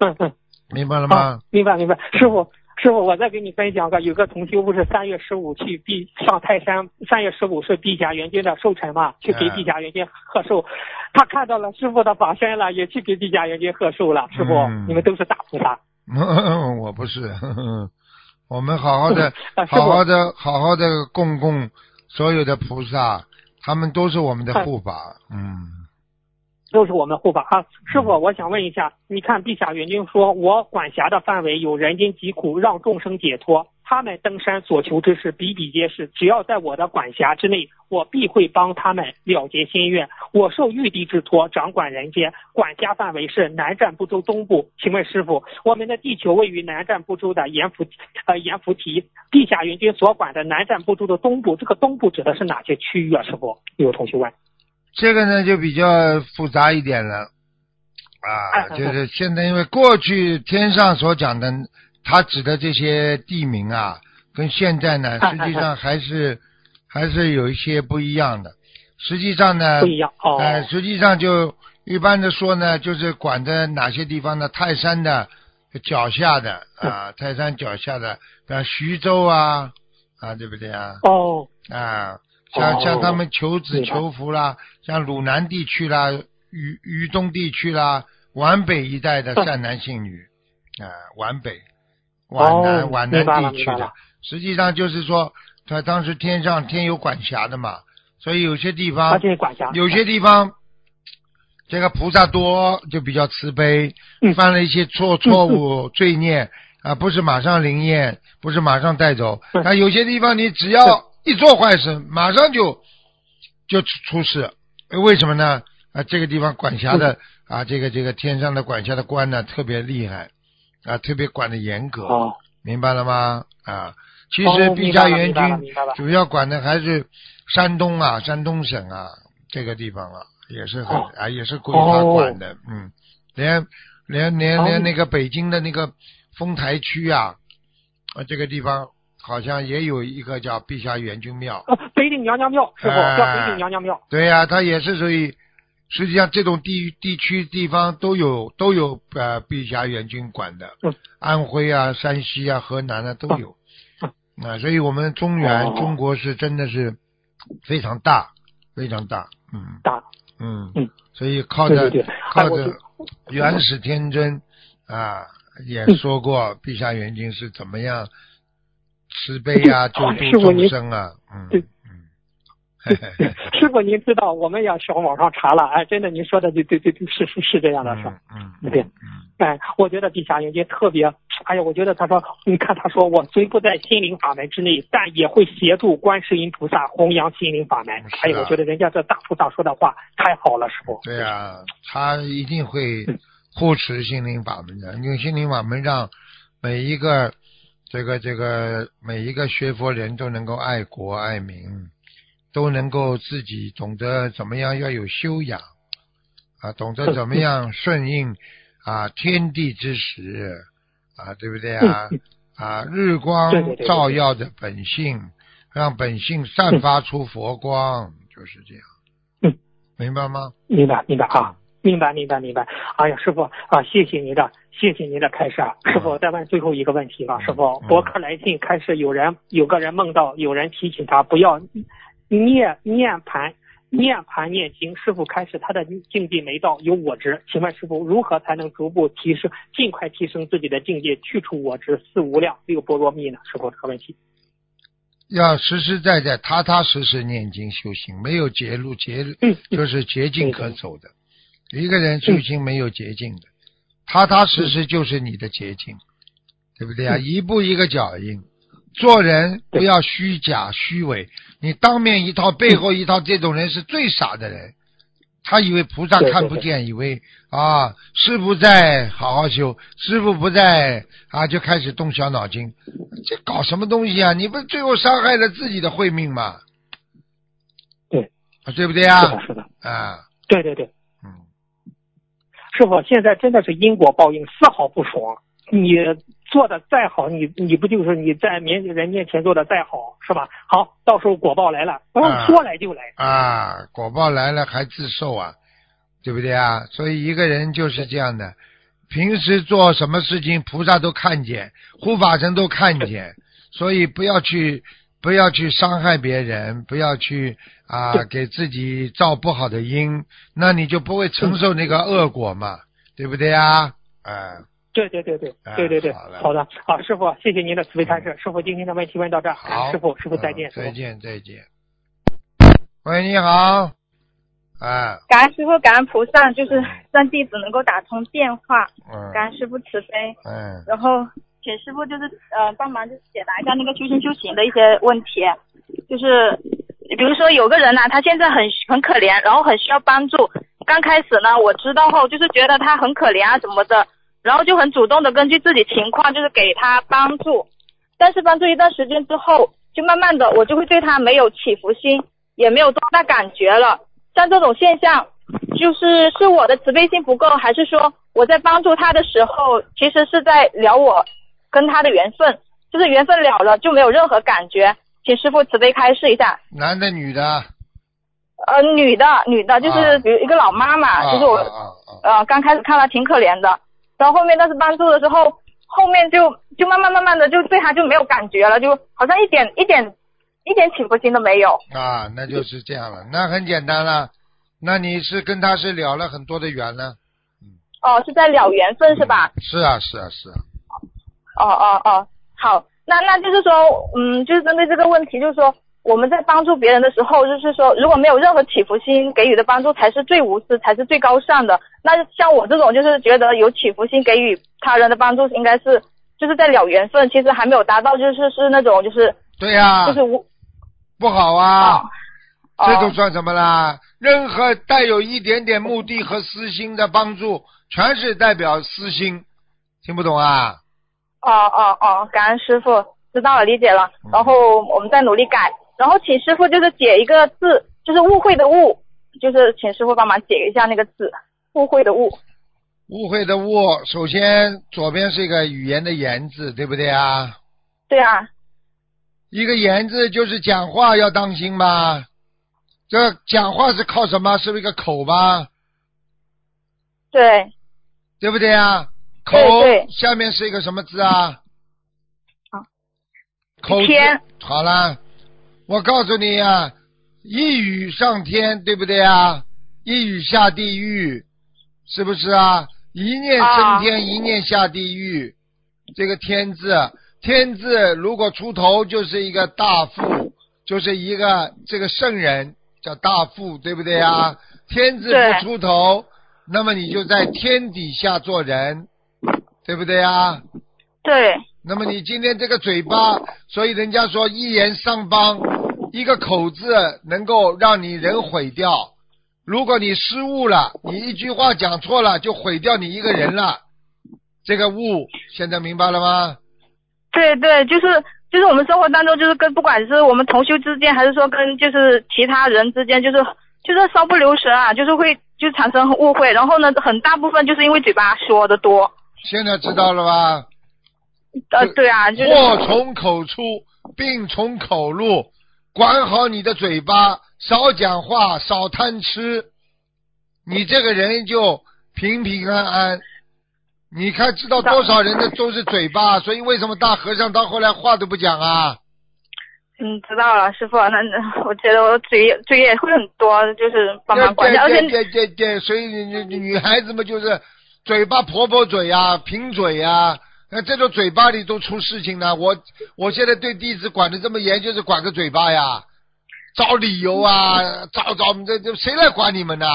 [SPEAKER 6] 嗯嗯，
[SPEAKER 1] 明白了吗？
[SPEAKER 6] 明白明白。师傅师傅，我再给你分享个，有个同修不是三月十五去碧上泰山，三月十五是碧霞元君的寿辰嘛，去给碧霞元君贺寿。他看到了师傅的法身了，也去给碧霞元君贺寿了。师傅，你们都是大菩萨。
[SPEAKER 1] 嗯 (laughs) 我不是，(laughs) 我们好好的，(laughs) 好好的，好好的供供所有的菩萨。他们都是我们的护法，嗯，
[SPEAKER 6] 都是我们护法啊！师傅，我想问一下，你看陛下元君说，我管辖的范围有人间疾苦，让众生解脱。他们登山所求之事比比皆是，只要在我的管辖之内，我必会帮他们了结心愿。我受玉帝之托，掌管人间，管辖范围是南赡部洲东部。请问师傅，我们的地球位于南赡部洲的阎浮呃阎浮提，地下云君所管的南赡部洲的东部，这个东部指的是哪些区域啊？师傅，有同学问。
[SPEAKER 1] 这个呢就比较复杂一点了啊，就是现在因为过去天上所讲的。他指的这些地名啊，跟现在呢，实际上还是还是有一些不一样的。实际上呢，
[SPEAKER 6] 不一样哦。
[SPEAKER 1] 呃，实际上就一般的说呢，就是管的哪些地方呢？泰山的脚下的啊，泰山脚下的，像徐州啊，啊，对不对啊？
[SPEAKER 6] 哦。
[SPEAKER 1] 啊，像像他们求子求福啦，像鲁南地区啦、渝渝东地区啦、皖北一带的善男信女啊，皖北。皖南皖南地区的，实际上就是说，他当时天上天有管辖的嘛，所以有些地方，有些地方，这个菩萨多就比较慈悲，犯了一些错错误罪孽啊，不是马上灵验，不是马上带走，但有些地方你只要一做坏事，马上就就出事，为什么呢？啊，这个地方管辖的啊，这个这个天上的管辖的官呢，特别厉害。啊，特别管的严格，明白了吗？啊，其实碧家元君主要管的还是山东啊，山东省啊这个地方啊，也是很啊，也是归他管的，嗯，连连连连那个北京的那个丰台区啊，啊这个地方好像也有一个叫碧霞元君庙，
[SPEAKER 6] 北顶娘娘庙是不？叫北顶娘娘庙。
[SPEAKER 1] 对呀，它也是属于。实际上，这种地地区地方都有都有呃碧霞元君管的，安徽啊、山西啊、河南啊都有。啊，所以我们中原中国是真的是非常大，非常大，嗯，
[SPEAKER 6] 大，
[SPEAKER 1] 嗯。嗯，所以靠着靠着原始天真啊，也说过陛下元君是怎么样慈悲啊，救度众生啊，嗯。
[SPEAKER 6] 师傅，(laughs) 您知道，我们也上网上查了，哎，真的，您说的对对对对，是是是这样的，是，
[SPEAKER 1] 嗯，
[SPEAKER 6] 对，哎，我觉得地下元君特别，哎呀，我觉得他说，你看他说，我虽不在心灵法门之内，但也会协助观世音菩萨弘扬心灵法门。哎呀，我觉得人家这大菩萨说的话太好了，师傅。
[SPEAKER 1] 对呀，他一定会护持心灵法门的，用心灵法门让每一个这个这个每一个学佛人都能够爱国爱民，都能够自己懂得怎么样要有修养啊，懂得怎么样顺应啊天地之时啊，对不对啊？啊，日光照耀的本性，让本性散发出佛光，就是这样。
[SPEAKER 6] 嗯，
[SPEAKER 1] 明白吗？
[SPEAKER 6] 明白明白啊，明白明白明白。哎呀，师傅啊，谢谢您的，谢谢您的开示啊。师傅，再问最后一个问题吧，师傅
[SPEAKER 1] 嗯。
[SPEAKER 6] 博客来信开始有人有个人梦到有人提醒他不要念念盘。念盘念经，师傅开始他的境界没到，有我执。请问师傅如何才能逐步提升，尽快提升自己的境界，去除我执，四无量六波罗蜜呢？师傅这个问题。
[SPEAKER 1] 要实实在在、踏踏实实念经修行，没有捷路捷
[SPEAKER 6] 嗯，
[SPEAKER 1] 就是捷径可走的。一个人修行没有捷径的，踏踏实实就是你的捷径，对不对啊？
[SPEAKER 6] 嗯
[SPEAKER 1] 一步一个脚印，做人不要虚假虚伪，你当面一套背后一套，这种人是最傻的人。他以为菩萨
[SPEAKER 6] 对对对
[SPEAKER 1] 看不见，以为啊师傅在，好好修；师傅不在啊，就开始动小脑筋，这搞什么东西啊？你不是最后伤害了自己的慧命吗？
[SPEAKER 6] 对
[SPEAKER 1] 啊，对不对啊
[SPEAKER 6] 是？的，是的，
[SPEAKER 1] 啊，
[SPEAKER 6] 对对对。
[SPEAKER 1] 嗯，
[SPEAKER 6] 师傅，现在真的是因果报应，丝毫不爽。你做的再好，你你不就是你在面人面前做的再好，是吧？好，到时候果报来了，不用
[SPEAKER 1] 啊
[SPEAKER 6] 说来就来。
[SPEAKER 1] 啊，果报来了还自受啊，对不对啊？所以一个人就是这样的，平时做什么事情，菩萨都看见，护法神都看见，(laughs) 所以不要去不要去伤害别人，不要去啊给自己造不好的因，那你就不会承受那个恶果嘛，对不对啊？啊，
[SPEAKER 6] 对对对对
[SPEAKER 1] 啊
[SPEAKER 6] 对对对，
[SPEAKER 1] 好
[SPEAKER 6] 的，好，师傅，谢谢您的慈悲开示。师傅，今天的问题问到这儿，
[SPEAKER 1] 好，
[SPEAKER 6] 师傅，师傅再见，
[SPEAKER 1] 再见，再见。喂，你好，哎，
[SPEAKER 7] 感恩师傅，感恩菩萨，就是让弟子能够打通电话，
[SPEAKER 1] 嗯，
[SPEAKER 7] 感恩师傅慈悲。
[SPEAKER 1] 嗯。
[SPEAKER 7] 然后请师傅就是呃帮忙就是解答一下那个修行修行的一些问题，就是比如说有个人呐、他现在很很可怜，然后很需要帮助。刚开始呢，我知道后就是觉得他很可怜啊什么的，然后就很主动的根据自己情况就是给他帮助。但是帮助一段时间之后，就慢慢的我就会对他没有起伏心，也没有多大感觉了。像这种现象，就是是我的慈悲心不够，还是说我在帮助他的时候，其实是在聊我跟他的缘分，就是缘分了了就没有任何感觉，请师傅慈悲开示一下。
[SPEAKER 1] 男的女的？
[SPEAKER 7] 呃，女的，女的，就是
[SPEAKER 1] 啊
[SPEAKER 7] 比如一个老妈妈，
[SPEAKER 1] 啊
[SPEAKER 7] 就是我、
[SPEAKER 1] 啊啊啊
[SPEAKER 7] 呃刚开始看她挺可怜的，然后后面但是帮助的时候，后面就就慢慢慢慢的就对他就没有感觉了，就好像一点一点一点起伏心都没有。
[SPEAKER 1] 啊，那就是这样了，那很简单了。那你是跟他是了了很多的缘呢？
[SPEAKER 7] 哦，是在了缘分是吧？
[SPEAKER 1] 是啊，是啊，是啊。
[SPEAKER 7] 哦哦哦，好，那那就是说，嗯，就是针对这个问题，就是说我们在帮助别人的时候，就是说如果没有任何起伏心，给予的帮助才是最无私，才是最高尚的。那像我这种就是觉得有起伏心给予他人的帮助，应该是就是在了缘分，其实还没有达到，就是是那种就是
[SPEAKER 1] 对呀、
[SPEAKER 7] 就是无
[SPEAKER 1] 不好啊，
[SPEAKER 7] 哦
[SPEAKER 1] 这种算什么啦？任何带有一点点目的和私心的帮助，全是代表私心，听不懂啊？
[SPEAKER 7] 哦哦哦，感恩师傅，知道了，理解了。
[SPEAKER 1] 嗯
[SPEAKER 7] 然后我们再努力改，然后请师傅就是解一个字，就是误会的误，就是请师傅帮忙解一下那个字，误会的误。
[SPEAKER 1] 误会的误，首先左边是一个语言的言字，对不对啊？
[SPEAKER 7] 对啊，
[SPEAKER 1] 一个言字就是讲话要当心吧。这讲话是靠什么？是不是一个口吧？
[SPEAKER 7] 对，
[SPEAKER 1] 对不对啊？口下面是一个什么字啊？
[SPEAKER 7] 好，
[SPEAKER 1] 口字
[SPEAKER 7] 天。
[SPEAKER 1] 好了，我告诉你啊，一语上天，对不对啊？一语下地狱，是不是啊？一念升天，一念下地狱。这个天字，天字如果出头就是一个大富，就是一个这个圣人叫大富，对不对啊？天字不出头，那么你就在天底下做人，对不对啊？
[SPEAKER 7] 对，
[SPEAKER 1] 那么你今天这个嘴巴，所以人家说一言上邦，一个口字能够让你人毁掉，如果你失误了，你一句话讲错了，就毁掉你一个人了。这个误现在明白了吗？
[SPEAKER 7] 对对，就是就是我们生活当中，就是跟不管是我们同修之间，还是说跟就是其他人之间，就是就是稍不留神啊，就是会就产生误会。然后呢，很大部分就是因为嘴巴说的多。
[SPEAKER 1] 现在知道了吧？
[SPEAKER 7] 呃，对啊，就是
[SPEAKER 1] 祸从口出，病从口入，管好你的嘴巴，少讲话，少贪吃，你这个人就平平安安。你看，知道多少人的都是嘴巴，所以为什么大和尚到后来话都不讲啊？
[SPEAKER 7] 嗯，知道了，师傅。那那我觉得我嘴嘴也会很多，就是帮忙管
[SPEAKER 1] 对
[SPEAKER 7] 家，而且
[SPEAKER 1] 对对对对，所以你你女孩子们就是嘴巴婆婆嘴呀、贫嘴呀，那这种嘴巴里都出事情呢。我我现在对弟子管的这么严，就是管个嘴巴呀，找理由啊，找找这这谁来管你们呐？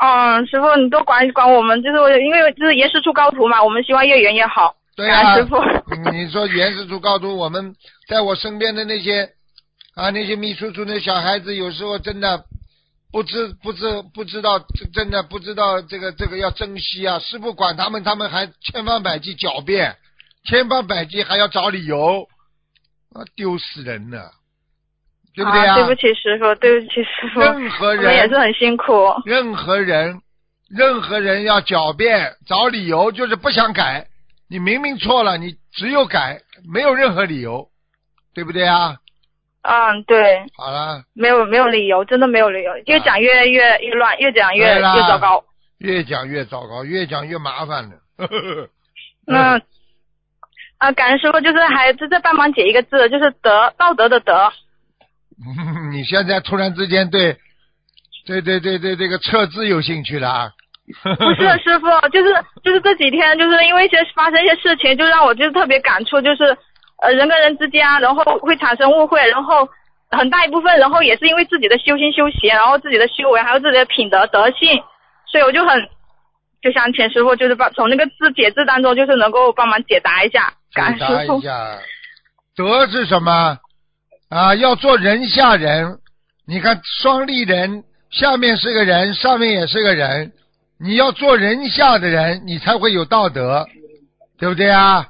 [SPEAKER 7] 嗯，师傅你多管管我们，就是我因为就是严师出高徒嘛，我们希望越远越好。
[SPEAKER 1] 对啊，
[SPEAKER 7] 师傅。
[SPEAKER 1] 嗯你说严师出高徒，我们在我身边的那些啊，那些秘书处的小孩子，有时候真的不知不知不知道，真的不知道这个这个要珍惜啊。师傅管他们，他们还千方百计狡辩，千方百计还要找理由，啊，丢死人了，对不对
[SPEAKER 7] 啊？对不起师傅，对不起师傅，
[SPEAKER 1] 任何
[SPEAKER 7] 我们也是很辛苦。
[SPEAKER 1] 任何人，任何人要狡辩找理由，就是不想改。你明明错了，你只有改，没有任何理由，对不对啊？
[SPEAKER 7] 嗯，对，
[SPEAKER 1] 好了，
[SPEAKER 7] 没有没有理由，真的没有理由，越讲越越越乱，越讲越越糟糕。
[SPEAKER 1] 越讲越糟糕，越讲越麻烦了。
[SPEAKER 7] 那 (laughs) (laughs) 啊，感恩师傅，就是还是再帮忙解一个字，就是德道德的德。(laughs)
[SPEAKER 1] 你现在突然之间对，对对对对这个测字有兴趣了啊？
[SPEAKER 7] 不是师傅，就是就是这几天，就是因为一些发生一些事情，就让我就是特别感触，就是呃人跟人之间啊，然后会产生误会，然后很大一部分，然后也是因为自己的修心修行，然后自己的修为，还有自己的品德德性，所以我就很就想请师傅，就是帮从那个字解字当中，就是能够帮忙解答一下，感
[SPEAKER 1] 解答
[SPEAKER 7] 恩师傅
[SPEAKER 1] 一。下，德是什么？啊，要做人下人。你看双立人，下面是个人，上面也是个人。你要做人下的人，你才会有道德，对不对啊？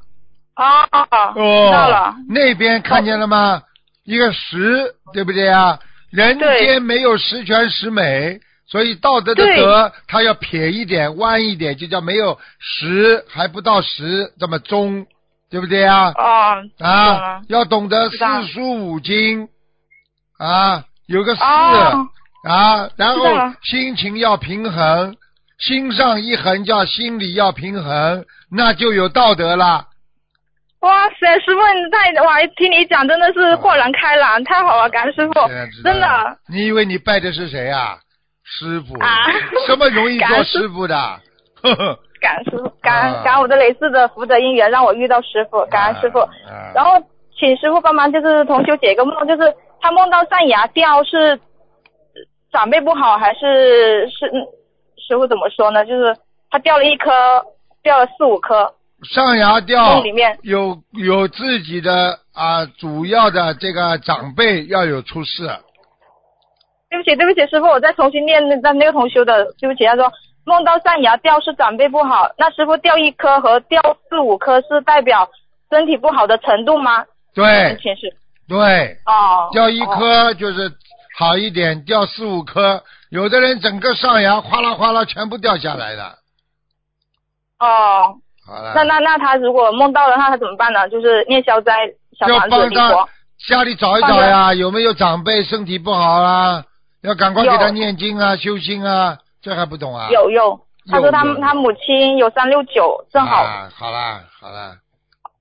[SPEAKER 7] 哦，知道了。
[SPEAKER 1] 那边看见了吗？一个十，对不对啊？人间没有十全十美，所以道德的德，它要撇一点、弯一点，就叫没有十，还不到十这么中，对不对啊？
[SPEAKER 7] 哦，
[SPEAKER 1] 啊，要懂得四书五经啊，有个四、
[SPEAKER 7] 哦
[SPEAKER 1] 啊，然后心情要平衡，心上一横叫心理要平衡，那就有道德了。
[SPEAKER 7] 哇塞，师傅你太哇，听你讲真的是豁然开朗，太好了，感恩师傅真的。
[SPEAKER 1] 你以为你拜的是谁啊？师傅
[SPEAKER 7] 啊 (laughs)
[SPEAKER 1] 什么容易做
[SPEAKER 7] 师
[SPEAKER 1] 师傅的？呵呵，
[SPEAKER 7] 感恩师傅，(laughs) 感恩
[SPEAKER 1] 啊
[SPEAKER 7] 感恩我的累世的福德因缘，让我遇到师傅，感恩师傅。
[SPEAKER 1] 啊
[SPEAKER 7] 然后请师傅帮忙，就是同修解个梦，就是他梦到上牙掉，是长辈不好，还是是嗯师傅怎么说呢？就是他掉了一颗，掉了四五颗，
[SPEAKER 1] 上牙掉
[SPEAKER 7] 里面
[SPEAKER 1] 有有自己的啊，主要的这个长辈要有出事。
[SPEAKER 7] 对不起，对不起，师傅，我再重新念那那那个同修的，对不起，他说梦到上牙掉是长辈不好，那师傅掉一颗和掉四五颗是代表身体不好的程度吗？
[SPEAKER 1] 对
[SPEAKER 7] 前世
[SPEAKER 1] 对，
[SPEAKER 7] 哦，
[SPEAKER 1] 掉一
[SPEAKER 7] 哦
[SPEAKER 1] 颗就是好一点，掉四五颗，有的人整个上牙哗啦哗啦全部掉下来了。
[SPEAKER 7] 哦，
[SPEAKER 1] 好了，
[SPEAKER 7] 那那那他如果梦到的话他怎么办呢？就是念消灾小
[SPEAKER 1] 要
[SPEAKER 7] 房子。
[SPEAKER 1] 家里找一找呀，有没有长辈身体不好啦？要赶快给他念经啊，修心啊，这还不懂啊？
[SPEAKER 7] 有有，他说他他母亲有三六九，正好
[SPEAKER 1] 啊，好啦好啦，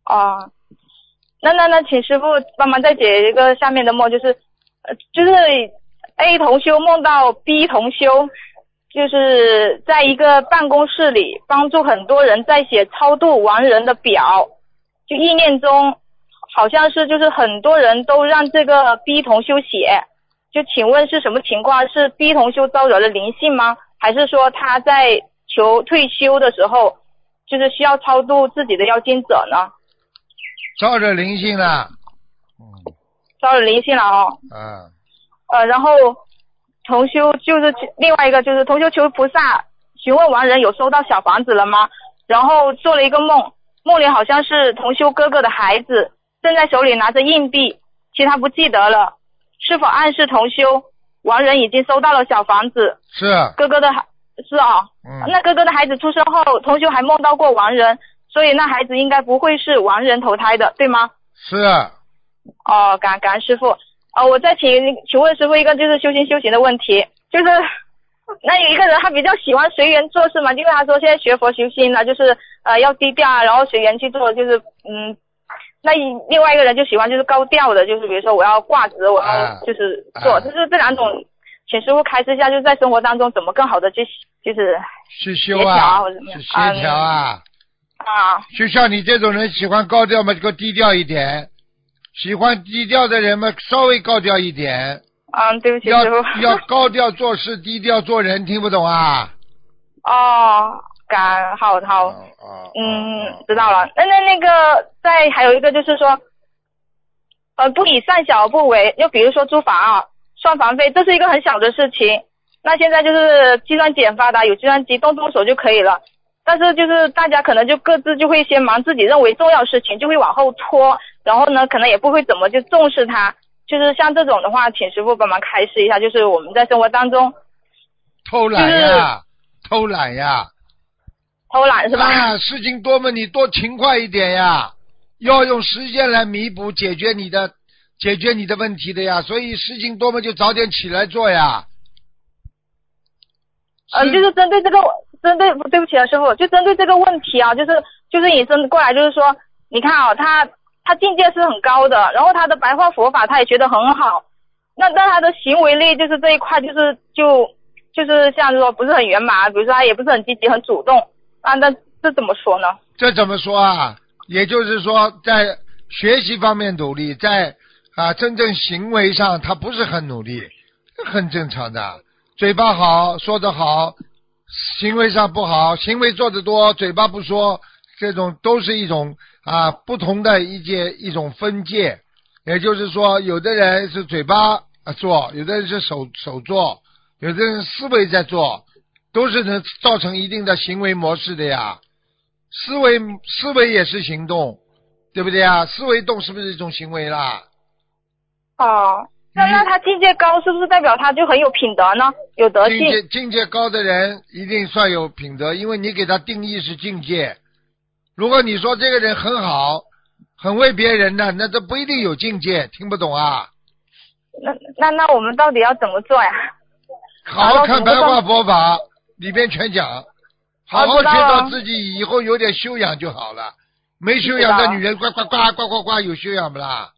[SPEAKER 7] 哦。那那那，请师傅帮忙再解一个下面的梦，就是呃，就是 A 同修梦到 B 同修，就是在一个办公室里帮助很多人在写超度亡人的表，就意念中好像是就是很多人都让这个 B 同修写，就请问是什么情况？是 B 同修招惹了灵性吗？还是说他在求退休的时候，就是需要超度自己的要经者呢？
[SPEAKER 1] 招惹灵性了，嗯
[SPEAKER 7] 招惹灵性了哦。
[SPEAKER 1] 嗯，
[SPEAKER 7] 呃，然后同修就是另外一个就是同修求菩萨询问亡人有收到小房子了吗？然后做了一个梦，梦里好像是同修哥哥的孩子正在手里拿着硬币，其他不记得了，是否暗示同修亡人已经收到了小房子？
[SPEAKER 1] 是，
[SPEAKER 7] 哥哥的孩是啊、
[SPEAKER 1] 嗯，
[SPEAKER 7] 那哥哥的孩子出生后，同修还梦到过亡人，所以那孩子应该不会是亡人投胎的，对吗？
[SPEAKER 1] 是，
[SPEAKER 7] 哦，感感恩师傅。哦，我再请请问师傅一个就是修心修行的问题，就是那有一个人他比较喜欢随缘做事嘛，因为他说现在学佛修心呢，就是呃要低调啊，然后随缘去做，就是嗯，那另外一个人就喜欢就是高调的，就是比如说我要挂职，我
[SPEAKER 1] 啊
[SPEAKER 7] 要就是做，
[SPEAKER 1] 啊
[SPEAKER 7] 就是这两种，请师傅开示一下，就是在生活当中怎么更好的去就是
[SPEAKER 1] 去修
[SPEAKER 7] 啊
[SPEAKER 1] 啊
[SPEAKER 7] 或者怎么，样
[SPEAKER 1] 去协调啊。
[SPEAKER 7] 啊
[SPEAKER 1] 就像你这种人喜欢高调嘛，就低调一点；喜欢低调的人嘛，稍微高调一点。
[SPEAKER 7] 嗯，对不起
[SPEAKER 1] 要。要高调做事，低调做人，听不懂啊？
[SPEAKER 7] 哦，感好好。嗯，知道了。那那那个，再还有一个就是说，呃，不以善小而不为。就比如说租房啊，算房费，这是一个很小的事情。那现在就是计算机很发达，有计算机动动手就可以了。但是就是大家可能就各自就会先忙自己认为重要的事情，就会往后拖，然后呢，可能也不会怎么就重视它。就是像这种的话，请师傅帮忙开示一下，就是我们在生活当中
[SPEAKER 1] 偷懒呀，偷懒呀，
[SPEAKER 7] 偷懒是吧？
[SPEAKER 1] 啊，事情多嘛，你多勤快一点呀，要用时间来弥补解决你的解决你的问题的呀。所以事情多嘛，就早点起来做呀。
[SPEAKER 7] 嗯，就是针对这个，针对对不起啊，师傅，就针对这个问题啊，就是就是引申过来，就是说，你看啊，他他境界是很高的，然后他的白话佛法他也学得很好，那那他的行为力就是这一块就是就就是像说不是很圆满，比如说他也不是很积极很主动啊，那这怎么说呢？
[SPEAKER 1] 这怎么说啊？也就是说，在学习方面努力，在啊真正行为上他不是很努力，很正常的。嘴巴好，说得好，行为上不好，行为做得多，嘴巴不说，这种都是一种啊不同的一界一种分界。也就是说，有的人是嘴巴啊做，有的人是手手做，有的人思维在做，都是能造成一定的行为模式的呀。思维思维也是行动，对不对啊？思维动是不是一种行为啦？
[SPEAKER 7] 哦，那那他境界高，是不是代表他就很有品德呢？有德性？
[SPEAKER 1] 境界境界高的人一定算有品德，因为你给他定义是境界。如果你说这个人很好，很为别人的，那这不一定有境界，听不懂啊？
[SPEAKER 7] 那那那我们到底要怎么做呀？
[SPEAKER 1] 好好看白话佛法，里边全讲，好好学到自己以后有点修养就好了。没修养的女人，呱呱呱呱呱呱，有修养不啦？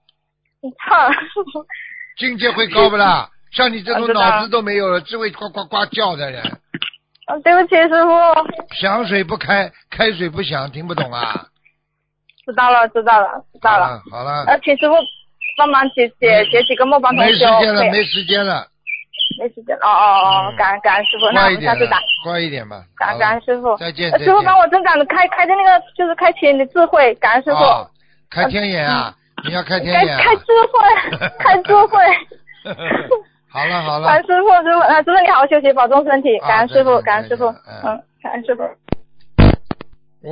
[SPEAKER 7] 哼，(laughs)
[SPEAKER 1] 境界会高不啦？像你这种脑子都没有了，只会呱呱呱叫的人，
[SPEAKER 7] 嗯，对不起，师傅，
[SPEAKER 1] 响水不开，开水不响，听不懂啊？(laughs)
[SPEAKER 7] 知道了，知道了，知道了。
[SPEAKER 1] 啊好了，
[SPEAKER 7] 呃，请师傅帮忙解解解几个梦帮同
[SPEAKER 1] 没时。间了，没时间了，
[SPEAKER 7] 没时间了。哦哦哦
[SPEAKER 1] 嗯，
[SPEAKER 7] 感恩感恩师傅，那我们下次打。，
[SPEAKER 1] 快一点吧。
[SPEAKER 7] 感
[SPEAKER 1] 好了
[SPEAKER 7] 感恩师傅。
[SPEAKER 1] 再见。
[SPEAKER 7] 师傅帮我增长的开开的那个就是开启你的智慧，感恩师傅。
[SPEAKER 1] 哦开天眼啊！你要开天眼啊！
[SPEAKER 7] 开智慧，(laughs) 开智慧。(laughs)
[SPEAKER 1] 好了好了。
[SPEAKER 7] 感恩，师傅，师傅，呃，师傅你好好休息，保重身体。
[SPEAKER 1] 啊
[SPEAKER 7] 感恩师傅，感恩师傅，
[SPEAKER 1] 嗯
[SPEAKER 7] 嗯，感恩师傅。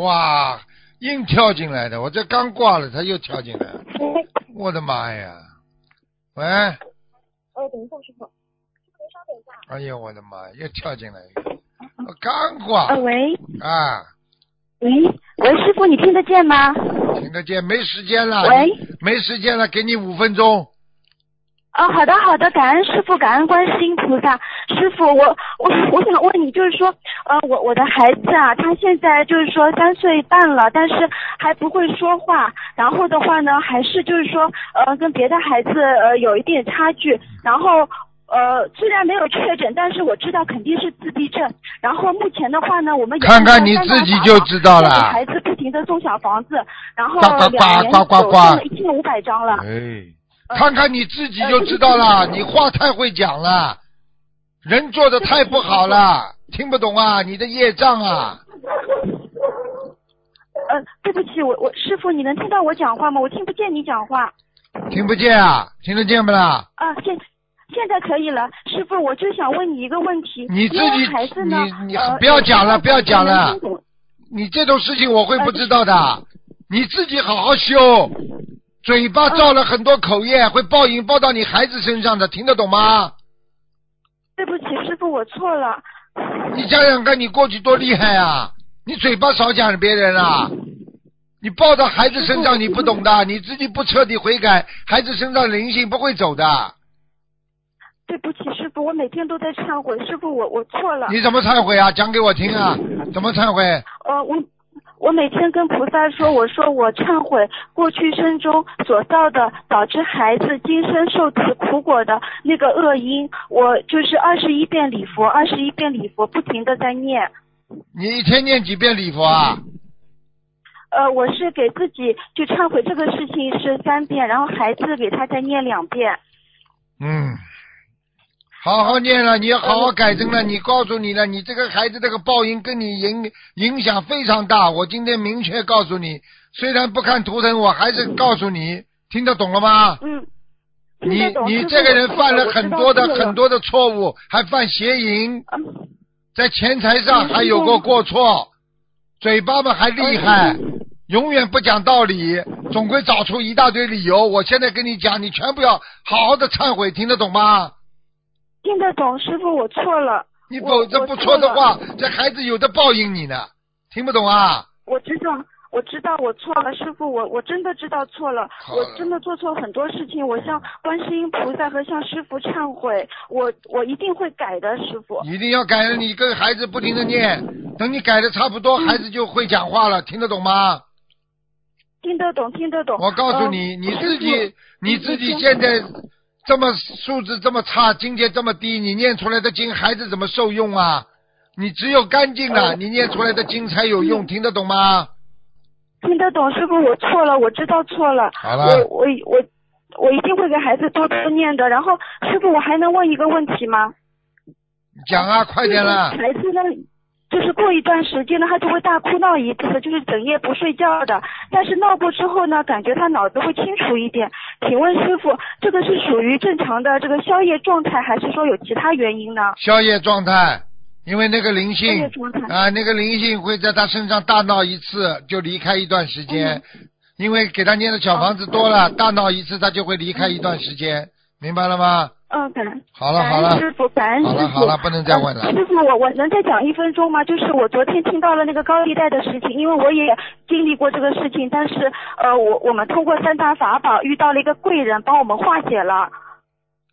[SPEAKER 1] 哇，硬跳进来的，我这刚挂了，他又跳进来了，我的妈呀！喂，
[SPEAKER 7] 哦，等一下，师傅。
[SPEAKER 1] 稍等一下哎呦我的妈，又跳进来一个，我刚挂。
[SPEAKER 8] 呃，喂。
[SPEAKER 1] 啊，
[SPEAKER 8] 喂？喂，师傅，你听得见吗？
[SPEAKER 1] 听得见，没时间了，
[SPEAKER 8] 喂，
[SPEAKER 1] 没时间了，给你五分钟。
[SPEAKER 8] 哦，好的好的，感恩师傅，感恩观世音菩萨。师傅，我我我想问你，就是说，呃，我我的孩子啊，他现在就是说三岁半了，但是还不会说话，然后的话呢，还是就是说，呃，跟别的孩子呃有一点差距，然后。呃，虽然没有确诊，但是我知道肯定是自闭症。然后目前的话呢，我们也
[SPEAKER 1] 看看你自己就知道了
[SPEAKER 8] 孩子不停的送小房子，然后
[SPEAKER 1] 呱呱呱
[SPEAKER 8] 两年
[SPEAKER 1] 呱呱呱
[SPEAKER 8] 有送了一千五百张了。
[SPEAKER 1] 哎，看看你自己就知道了，你话太会讲了，人做的太不好了，听不懂啊，你的业障啊，
[SPEAKER 8] 呃，对不起，我我师傅，你能听到我讲话吗？我听不见你讲话。
[SPEAKER 1] 听不见啊，听得见不啦？
[SPEAKER 8] 啊，现现在可以了，师傅，我就想问你一个问题。
[SPEAKER 1] 你自己
[SPEAKER 8] 孩子呢？
[SPEAKER 1] 你你
[SPEAKER 8] 呃
[SPEAKER 1] 不要讲了，不要讲了。你这种事情我会不知道的，你自己好好修。嘴
[SPEAKER 8] 嗯
[SPEAKER 1] 巴造了很多口业，会报应报到你孩子身上的，听得懂吗？
[SPEAKER 8] 对不起，师傅，我错了。
[SPEAKER 1] 你想想看，你过去多厉害啊！你嘴巴少讲别人啊！你报到孩子身上，你不懂的，你自己不彻底悔改，孩子身上灵性不会走的。
[SPEAKER 8] 对不起，师傅，我每天都在忏悔，师傅，我我错了。
[SPEAKER 1] 你怎么忏悔啊？讲给我听啊！怎么忏悔？
[SPEAKER 8] 呃，我我每天跟菩萨说，我说我忏悔过去生中所造的导致孩子今生受此苦果的那个恶因，我就是二十一遍礼佛，二十一遍礼佛，不停的在念。
[SPEAKER 1] 你一天念几遍礼佛啊？
[SPEAKER 8] 呃，我是给自己就忏悔这个事情是三遍，然后孩子给他再念两遍。
[SPEAKER 1] 嗯，好好念了，你要好好改正了。你告诉你了，你这个孩子这个报应跟你影影响非常大。我今天明确告诉你，虽然不看图腾，我还是告诉你，听得懂了吗？
[SPEAKER 8] 嗯。
[SPEAKER 1] 你你这个人犯了很多的很多的错误，还犯邪淫，
[SPEAKER 8] 嗯
[SPEAKER 1] 在钱财上还有过过错，嘴巴嘛还厉害，永远不讲道理，总归找出一大堆理由。我现在跟你讲，你全部要好好的忏悔，听得懂吗？
[SPEAKER 8] 听得懂，师傅，我错了。
[SPEAKER 1] 你
[SPEAKER 8] 我
[SPEAKER 1] 否则不
[SPEAKER 8] 错
[SPEAKER 1] 的话，这孩子有的报应你呢，听不懂啊？
[SPEAKER 8] 我知道，我知道我错了，师傅，我我真的知道错了，我真的做错很多事情，我向观世音菩萨和向师傅忏悔，我我一定会改的，师傅。
[SPEAKER 1] 一定要改了，你跟孩子不停的念，等你改的差不多，孩子就会讲话了，听得懂吗？
[SPEAKER 8] 听得懂，听得懂。
[SPEAKER 1] 我告诉你，
[SPEAKER 8] 嗯
[SPEAKER 1] 你自己你自己现在这么素质这么差，境界这么低，你念出来的经，孩子怎么受用啊？你只有干净了，
[SPEAKER 8] 嗯
[SPEAKER 1] 你念出来的经才有用，听得懂吗？
[SPEAKER 8] 听得懂，师傅，我错了，我知道错了。
[SPEAKER 1] 好了
[SPEAKER 8] 我我我我一定会给孩子多多念的。然后，师傅，我还能问一个问题吗？
[SPEAKER 1] 讲啊，快点啦。
[SPEAKER 8] 孩子呢，就是过一段时间呢，他就会大哭闹一次，就是整夜不睡觉的。但是闹过之后呢，感觉他脑子会清楚一点。请问师傅，这个是属于正常的这个宵夜状态，还是说有其他原因呢？
[SPEAKER 1] 宵夜状态，因为那个灵性啊，那个灵性会在他身上大闹一次，就离开一段时间。
[SPEAKER 8] 嗯
[SPEAKER 1] 因为给他念的小房子多了，大闹一次他就会离开一段时间，明白了吗？
[SPEAKER 8] 嗯，感恩。
[SPEAKER 1] 好了好了
[SPEAKER 8] 师傅，感恩师傅。
[SPEAKER 1] 好了好了，不能再问了
[SPEAKER 8] 呃。师傅，我我能再讲一分钟吗？就是我昨天听到了那个高利贷的事情，因为我也经历过这个事情，但是呃，我我们通过三大法宝遇到了一个贵人，帮我们化解了。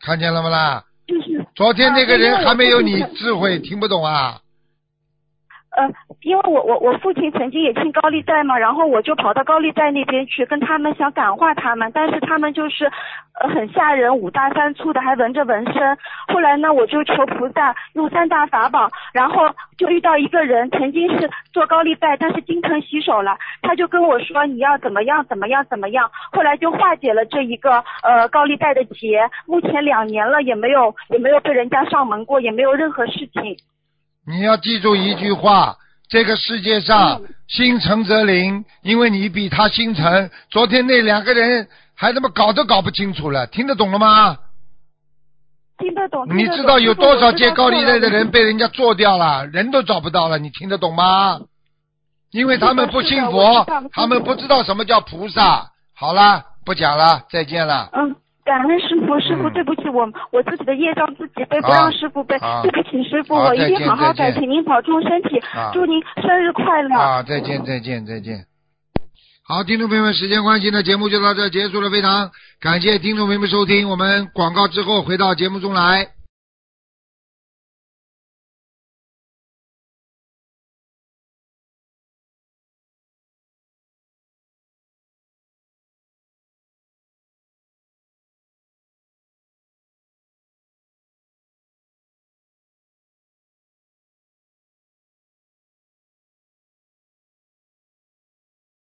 [SPEAKER 1] 看见了不啦？
[SPEAKER 8] 就是
[SPEAKER 1] 昨天那个人还没有你智慧，听不懂啊？
[SPEAKER 8] 呃，因为我我我父亲曾经也欠高利贷嘛，然后我就跑到高利贷那边去跟他们想感化他们，但是他们就是呃很吓人，五大三粗的，还纹着纹身。后来呢，我就求菩萨用三大法宝，然后就遇到一个人，曾经是做高利贷，但是金盆洗手了，他就跟我说你要怎么样怎么样怎么样，后来就化解了这一个呃高利贷的结，目前两年了也没有也没有被人家上门过，也没有任何事情。
[SPEAKER 1] 你要记住一句话：这个世界上
[SPEAKER 8] 嗯
[SPEAKER 1] 心诚则灵，因为你比他心诚。昨天那两个人还他妈搞都搞不清楚了，听得懂了吗？
[SPEAKER 8] 听得懂，
[SPEAKER 1] 你知道有多少借高利贷的？人被人家做掉了，人都找不到了，你听得懂吗？因为他们不信佛他们不知道什么叫菩萨。好了，不讲了，再见了。
[SPEAKER 8] 嗯，感恩师傅，师傅
[SPEAKER 1] 嗯
[SPEAKER 8] 对不起，我我自己的业障自己背，不
[SPEAKER 1] 啊
[SPEAKER 8] 让师傅背
[SPEAKER 1] 啊，
[SPEAKER 8] 对不起师傅，我一定好好改，
[SPEAKER 1] 见
[SPEAKER 8] 请您保重身体
[SPEAKER 1] 啊，
[SPEAKER 8] 祝您生日快乐。
[SPEAKER 1] 啊，再见再见再见。好，听众朋友们，时间关系呢，节目就到这结束了，非常感谢听众朋友们收听，我们广告之后回到节目中来。